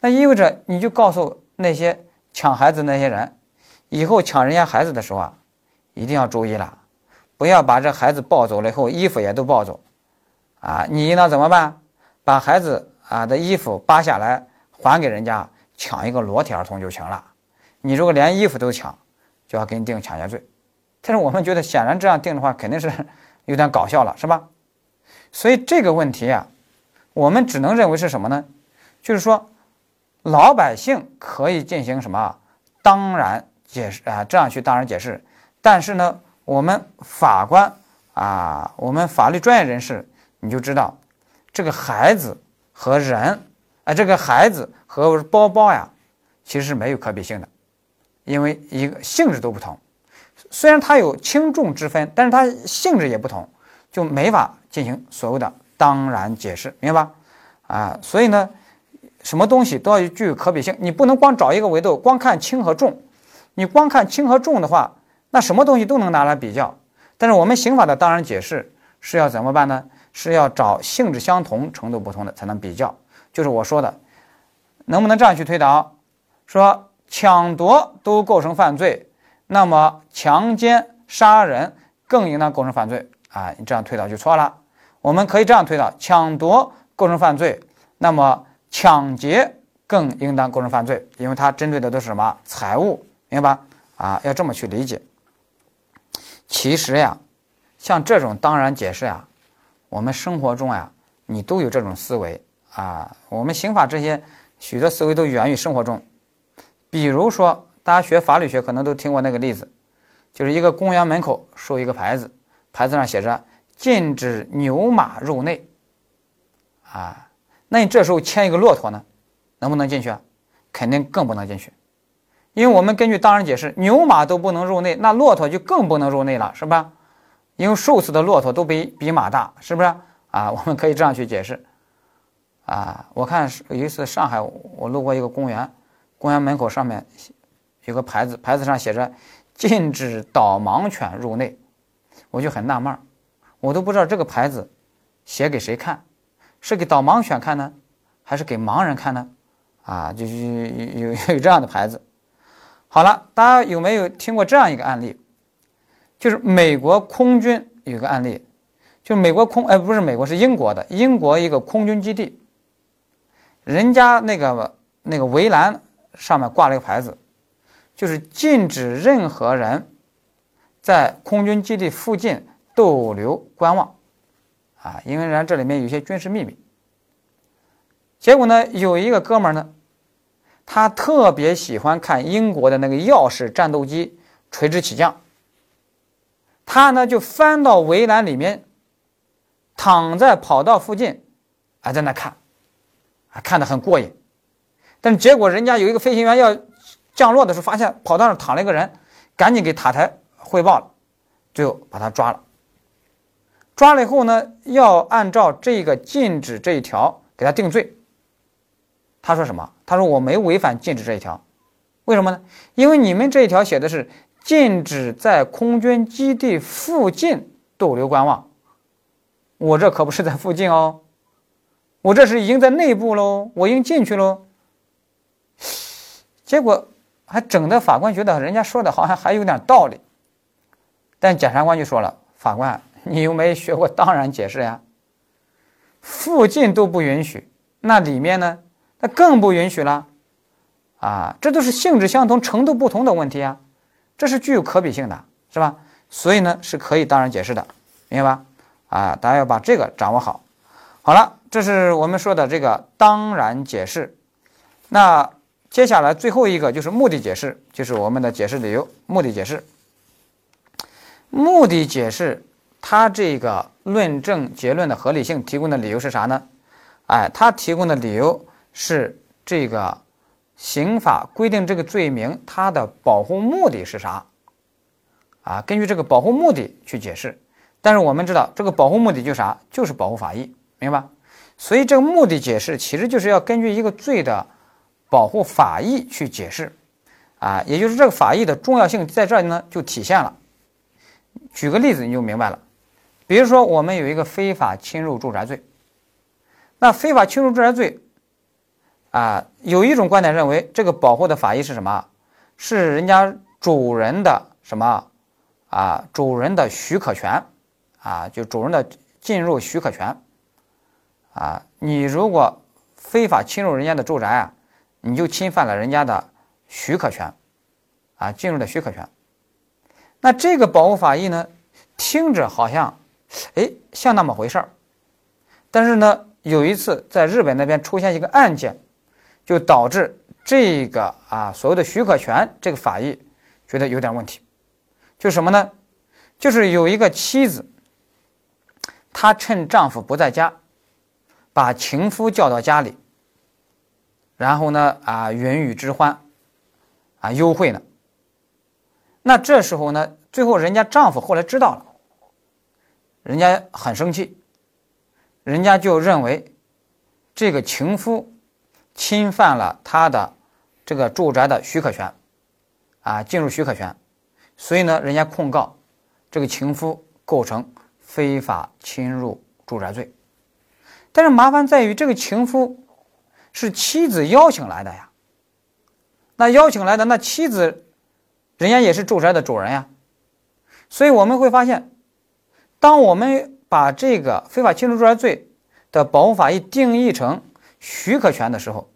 那意味着你就告诉那些抢孩子那些人，以后抢人家孩子的时候啊，一定要注意了，不要把这孩子抱走了以后，衣服也都抱走，啊，你应当怎么办？把孩子啊的衣服扒下来还给人家，抢一个裸体儿童就行了。你如果连衣服都抢，就要给你定抢劫罪。但是我们觉得，显然这样定的话，肯定是有点搞笑了，是吧？所以这个问题啊，我们只能认为是什么呢？就是说，老百姓可以进行什么？当然解释啊，这样去当然解释。但是呢，我们法官啊，我们法律专业人士，你就知道。这个孩子和人，啊，这个孩子和包包呀，其实是没有可比性的，因为一个性质都不同。虽然它有轻重之分，但是它性质也不同，就没法进行所谓的当然解释，明白吧？啊，所以呢，什么东西都要具有可比性，你不能光找一个维度，光看轻和重。你光看轻和重的话，那什么东西都能拿来比较。但是我们刑法的当然解释是要怎么办呢？是要找性质相同、程度不同的才能比较，就是我说的，能不能这样去推导？说抢夺都构成犯罪，那么强奸、杀人更应当构成犯罪啊？你这样推导就错了。我们可以这样推导：抢夺构成犯罪，那么抢劫更应当构成犯罪，因为它针对的都是什么财物，明白吧？啊，要这么去理解。其实呀，像这种当然解释呀。我们生活中呀，你都有这种思维啊，我们刑法这些许多思维都源于生活中。比如说，大家学法律学可能都听过那个例子，就是一个公园门口竖一个牌子，牌子上写着“禁止牛马入内”。啊，那你这时候牵一个骆驼呢，能不能进去啊？肯定更不能进去，因为我们根据当然解释，牛马都不能入内，那骆驼就更不能入内了，是吧？因为瘦死的骆驼都比比马大，是不是啊？我们可以这样去解释。啊，我看有一次上海，我路过一个公园，公园门口上面有个牌子，牌子上写着“禁止导盲犬入内”，我就很纳闷，我都不知道这个牌子写给谁看，是给导盲犬看呢，还是给盲人看呢？啊，就有有有这样的牌子。好了，大家有没有听过这样一个案例？就是美国空军有个案例，就美国空，哎，不是美国，是英国的，英国一个空军基地，人家那个那个围栏上面挂了一个牌子，就是禁止任何人在空军基地附近逗留观望，啊，因为人家这里面有些军事秘密。结果呢，有一个哥们儿呢，他特别喜欢看英国的那个钥匙战斗机垂直起降。他呢就翻到围栏里面，躺在跑道附近，还在那看，啊，看得很过瘾。但结果人家有一个飞行员要降落的时候，发现跑道上躺了一个人，赶紧给塔台汇报了，最后把他抓了。抓了以后呢，要按照这个禁止这一条给他定罪。他说什么？他说我没违反禁止这一条，为什么呢？因为你们这一条写的是禁止在空军基地附近逗留观望，我这可不是在附近哦，我这是已经在内部喽，我已经进去喽。结果还整的法官觉得人家说的好像还有点道理，但检察官就说了：“法官，你又没学过当然解释呀，附近都不允许，那里面呢？”那更不允许了，啊，这都是性质相同、程度不同的问题啊，这是具有可比性的，是吧？所以呢，是可以当然解释的，明白吧？啊，大家要把这个掌握好。好了，这是我们说的这个当然解释。那接下来最后一个就是目的解释，就是我们的解释理由。目的解释，目的解释，它这个论证结论的合理性提供的理由是啥呢？哎，它提供的理由。是这个刑法规定这个罪名，它的保护目的是啥？啊，根据这个保护目的去解释。但是我们知道，这个保护目的就啥？就是保护法益，明白？所以这个目的解释其实就是要根据一个罪的保护法益去解释，啊，也就是这个法益的重要性在这里呢就体现了。举个例子你就明白了，比如说我们有一个非法侵入住宅罪，那非法侵入住宅罪。啊，有一种观点认为，这个保护的法益是什么？是人家主人的什么？啊，主人的许可权，啊，就主人的进入许可权。啊，你如果非法侵入人家的住宅啊，你就侵犯了人家的许可权，啊，进入的许可权。那这个保护法益呢，听着好像，哎，像那么回事儿。但是呢，有一次在日本那边出现一个案件。就导致这个啊所谓的许可权这个法益觉得有点问题，就什么呢？就是有一个妻子，她趁丈夫不在家，把情夫叫到家里，然后呢啊云雨之欢，啊幽会呢。那这时候呢，最后人家丈夫后来知道了，人家很生气，人家就认为这个情夫。侵犯了他的这个住宅的许可权，啊，进入许可权，所以呢，人家控告这个情夫构成非法侵入住宅罪。但是麻烦在于，这个情夫是妻子邀请来的呀。那邀请来的那妻子，人家也是住宅的主人呀。所以我们会发现，当我们把这个非法侵入住宅罪的保护法益定义成。许可权的时候，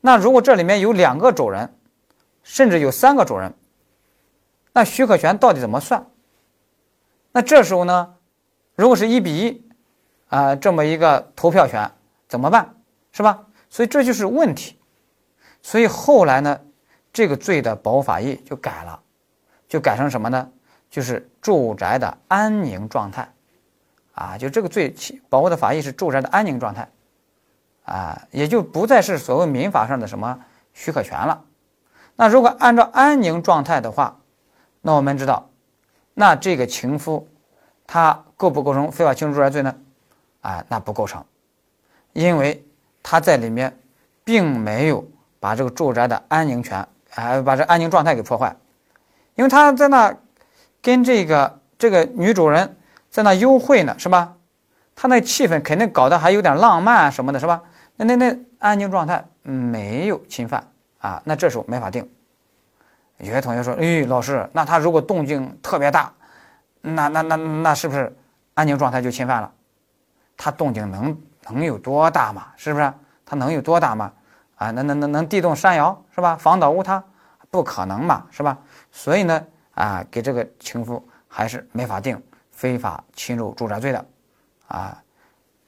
那如果这里面有两个主人，甚至有三个主人，那许可权到底怎么算？那这时候呢，如果是一比一，啊，这么一个投票权怎么办？是吧？所以这就是问题。所以后来呢，这个罪的保护法益就改了，就改成什么呢？就是住宅的安宁状态，啊，就这个罪保护的法益是住宅的安宁状态，啊，也就不再是所谓民法上的什么许可权了。那如果按照安宁状态的话，那我们知道，那这个情夫他构不构成非法侵入住宅罪呢？啊，那不构成，因为他在里面并没有把这个住宅的安宁权，啊，把这安宁状态给破坏，因为他在那。跟这个这个女主人在那幽会呢，是吧？他那气氛肯定搞得还有点浪漫什么的，是吧？那那那安静状态没有侵犯啊，那这时候没法定。有些同学说：“哎，老师，那他如果动静特别大，那那那那是不是安宁状态就侵犯了？他动静能能有多大嘛？是不是？他能有多大嘛？啊，能能能能地动山摇是吧？房倒屋塌不可能嘛，是吧？所以呢。”啊，给这个情夫还是没法定非法侵入住宅罪的，啊，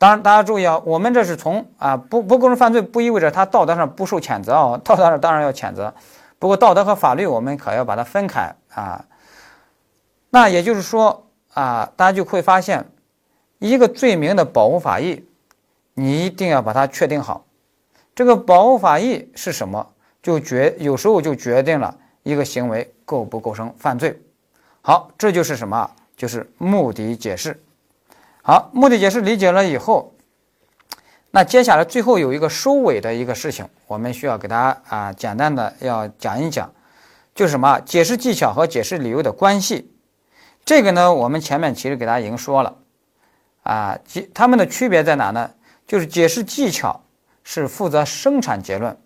当然大家注意啊，我们这是从啊不不构成犯罪，不意味着他道德上不受谴责啊，道德上当然要谴责，不过道德和法律我们可要把它分开啊。那也就是说啊，大家就会发现，一个罪名的保护法益，你一定要把它确定好，这个保护法益是什么，就决有时候就决定了。一个行为构不构成犯罪？好，这就是什么？就是目的解释。好，目的解释理解了以后，那接下来最后有一个收尾的一个事情，我们需要给大家啊简单的要讲一讲，就是什么？解释技巧和解释理由的关系。这个呢，我们前面其实给大家已经说了啊，其他们的区别在哪呢？就是解释技巧是负责生产结论，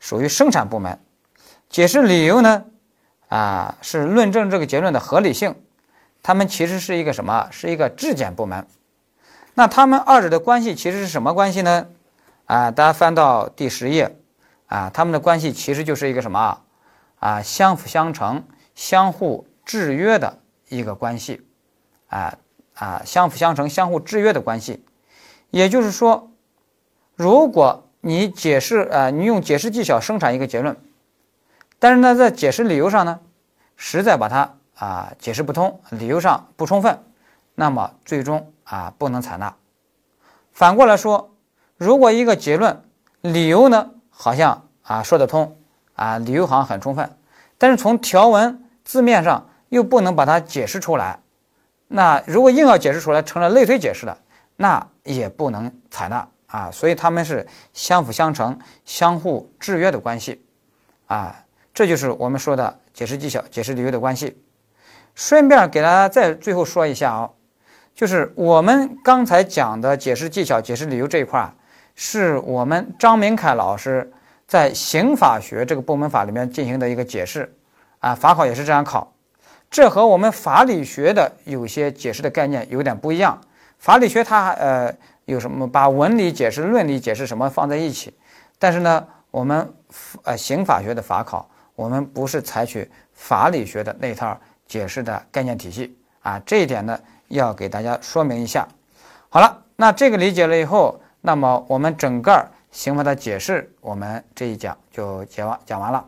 属于生产部门。解释理由呢？啊，是论证这个结论的合理性。他们其实是一个什么？是一个质检部门。那他们二者的关系其实是什么关系呢？啊，大家翻到第十页，啊，他们的关系其实就是一个什么？啊，相辅相成、相互制约的一个关系。啊啊，相辅相成、相互制约的关系。也就是说，如果你解释，呃，你用解释技巧生产一个结论。但是呢，在解释理由上呢，实在把它啊解释不通，理由上不充分，那么最终啊不能采纳。反过来说，如果一个结论理由呢好像啊说得通啊，理由好像很充分，但是从条文字面上又不能把它解释出来，那如果硬要解释出来成了类推解释的，那也不能采纳啊。所以他们是相辅相成、相互制约的关系啊。这就是我们说的解释技巧、解释理由的关系。顺便给大家再最后说一下啊，就是我们刚才讲的解释技巧、解释理由这一块儿，是我们张明凯老师在刑法学这个部门法里面进行的一个解释啊，法考也是这样考。这和我们法理学的有些解释的概念有点不一样。法理学它呃有什么把文理解释、论理解释什么放在一起，但是呢，我们呃刑法学的法考。我们不是采取法理学的那套解释的概念体系啊，这一点呢要给大家说明一下。好了，那这个理解了以后，那么我们整个刑法的解释，我们这一讲就讲完讲完了。